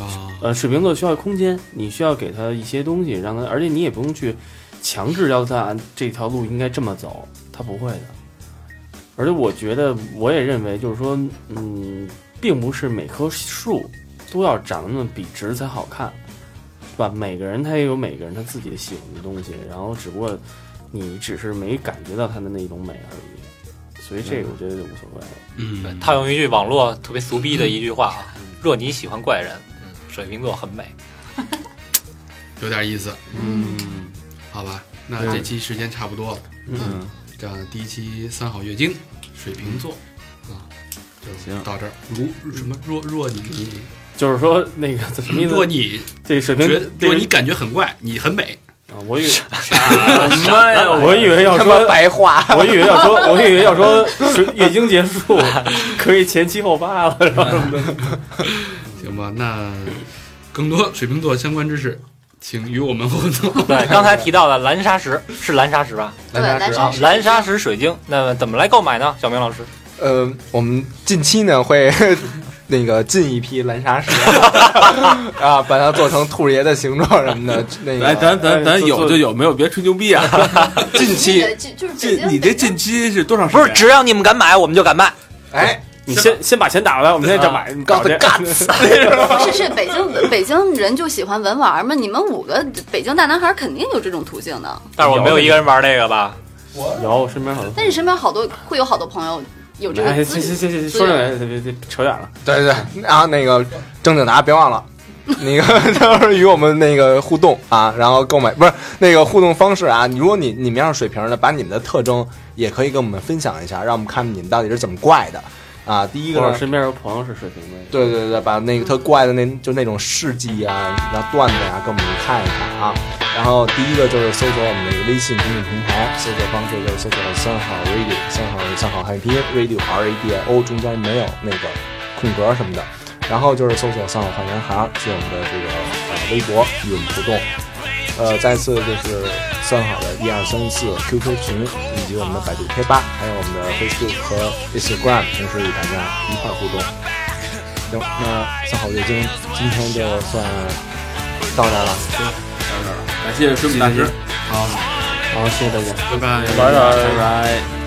Speaker 4: 啊，
Speaker 6: 呃，水瓶座需要空间，你需要给他一些东西，让他，而且你也不用去强制要求他按这条路应该这么走，他不会的。而且我觉得，我也认为，就是说，嗯，并不是每棵树都要长得那么笔直才好看，是吧？每个人他也有每个人他自己的喜欢的东西，然后只不过你只是没感觉到他的那种美而已。所以这个我觉得就无所谓。
Speaker 3: 了，
Speaker 4: 嗯，
Speaker 3: 套用一句网络特别俗逼的一句话啊：若你喜欢怪人，嗯，水瓶座很美。(laughs)
Speaker 4: 有点意思，
Speaker 6: 嗯
Speaker 4: 好吧？那这期时间差不多了，
Speaker 6: 嗯，
Speaker 4: 这样第一期三好月经，水瓶座啊，就
Speaker 2: 行
Speaker 4: 到这儿。如什么若若你你
Speaker 6: 就是说那个什么意思？
Speaker 4: 如果你
Speaker 6: 这水瓶
Speaker 4: 觉得，
Speaker 6: 这个
Speaker 4: 若你感觉很怪，你很美，
Speaker 6: 啊，我以为
Speaker 3: 什么呀？
Speaker 6: 我以为要说
Speaker 5: 白话，
Speaker 6: 我以为要说，我以为要说是月经结束可以前七后八了，然后什么的。(laughs)
Speaker 4: 行吧？那更多水瓶座相关知识，请与我们互动。
Speaker 3: 对，刚才提到的蓝砂石是蓝砂石吧？
Speaker 7: 对，
Speaker 5: 蓝砂石
Speaker 3: 啊，
Speaker 7: 蓝砂石，
Speaker 3: 蓝砂石水晶，那么怎么来购买呢？小明老师，
Speaker 5: 呃，我们近期呢会那个进一批蓝砂石 (laughs) 啊，把它做成兔爷的形状什么的。那个
Speaker 2: 哎，咱咱咱有就有，没有别吹牛逼啊！
Speaker 5: 近期
Speaker 7: 就就是
Speaker 2: 近你这近期是多长时间？
Speaker 3: 不是，只要你们敢买，我们就敢卖。
Speaker 5: 哎，
Speaker 6: 你先先把钱打过来，我们现在就买。你
Speaker 5: 告诉
Speaker 6: 搞去
Speaker 5: guts，
Speaker 7: 是是北京北京人就喜欢文玩嘛，你们五个北京大男孩肯定有这种途径的。
Speaker 3: 但是我没有一个人玩那个吧？
Speaker 6: 有我身边好多。
Speaker 7: 但是身边好多会有好多朋友有这
Speaker 6: 哎，
Speaker 7: 个资。
Speaker 6: 行行行行，说正点，别别别扯远了。
Speaker 5: 对对，然后那个正经答别忘了。(laughs) 那个 (laughs) 就是与我们那个互动啊，然后购买不是那个互动方式啊。如果你你们要是水瓶的，把你们的特征也可以跟我们分享一下，让我们看你们到底是怎么怪的啊。第一个呢，
Speaker 6: 身边有朋友是水瓶的，
Speaker 5: 对对对，把那个特怪的那就那种事迹啊，然后段子呀、给我们看一看啊。然后第一个就是搜索我们那个微信公众平台，搜索方式就是搜索三号 radio，三号三好汉语拼音 radio R A D I O，中间没有那个空格什么的。然后就是搜索三好坏男孩，是我们的这个呃微博与我们互动。呃，再次就是算好的一二三四 QQ 群，以及我们的百度贴吧，还有我们的 Facebook 和 Instagram，同时与大家一块互动。行，那算好月经今天就算到这儿了。
Speaker 2: 感谢水母大师。
Speaker 4: 好，
Speaker 6: 好，谢谢大家。
Speaker 4: 拜拜拜拜。
Speaker 6: 拜拜。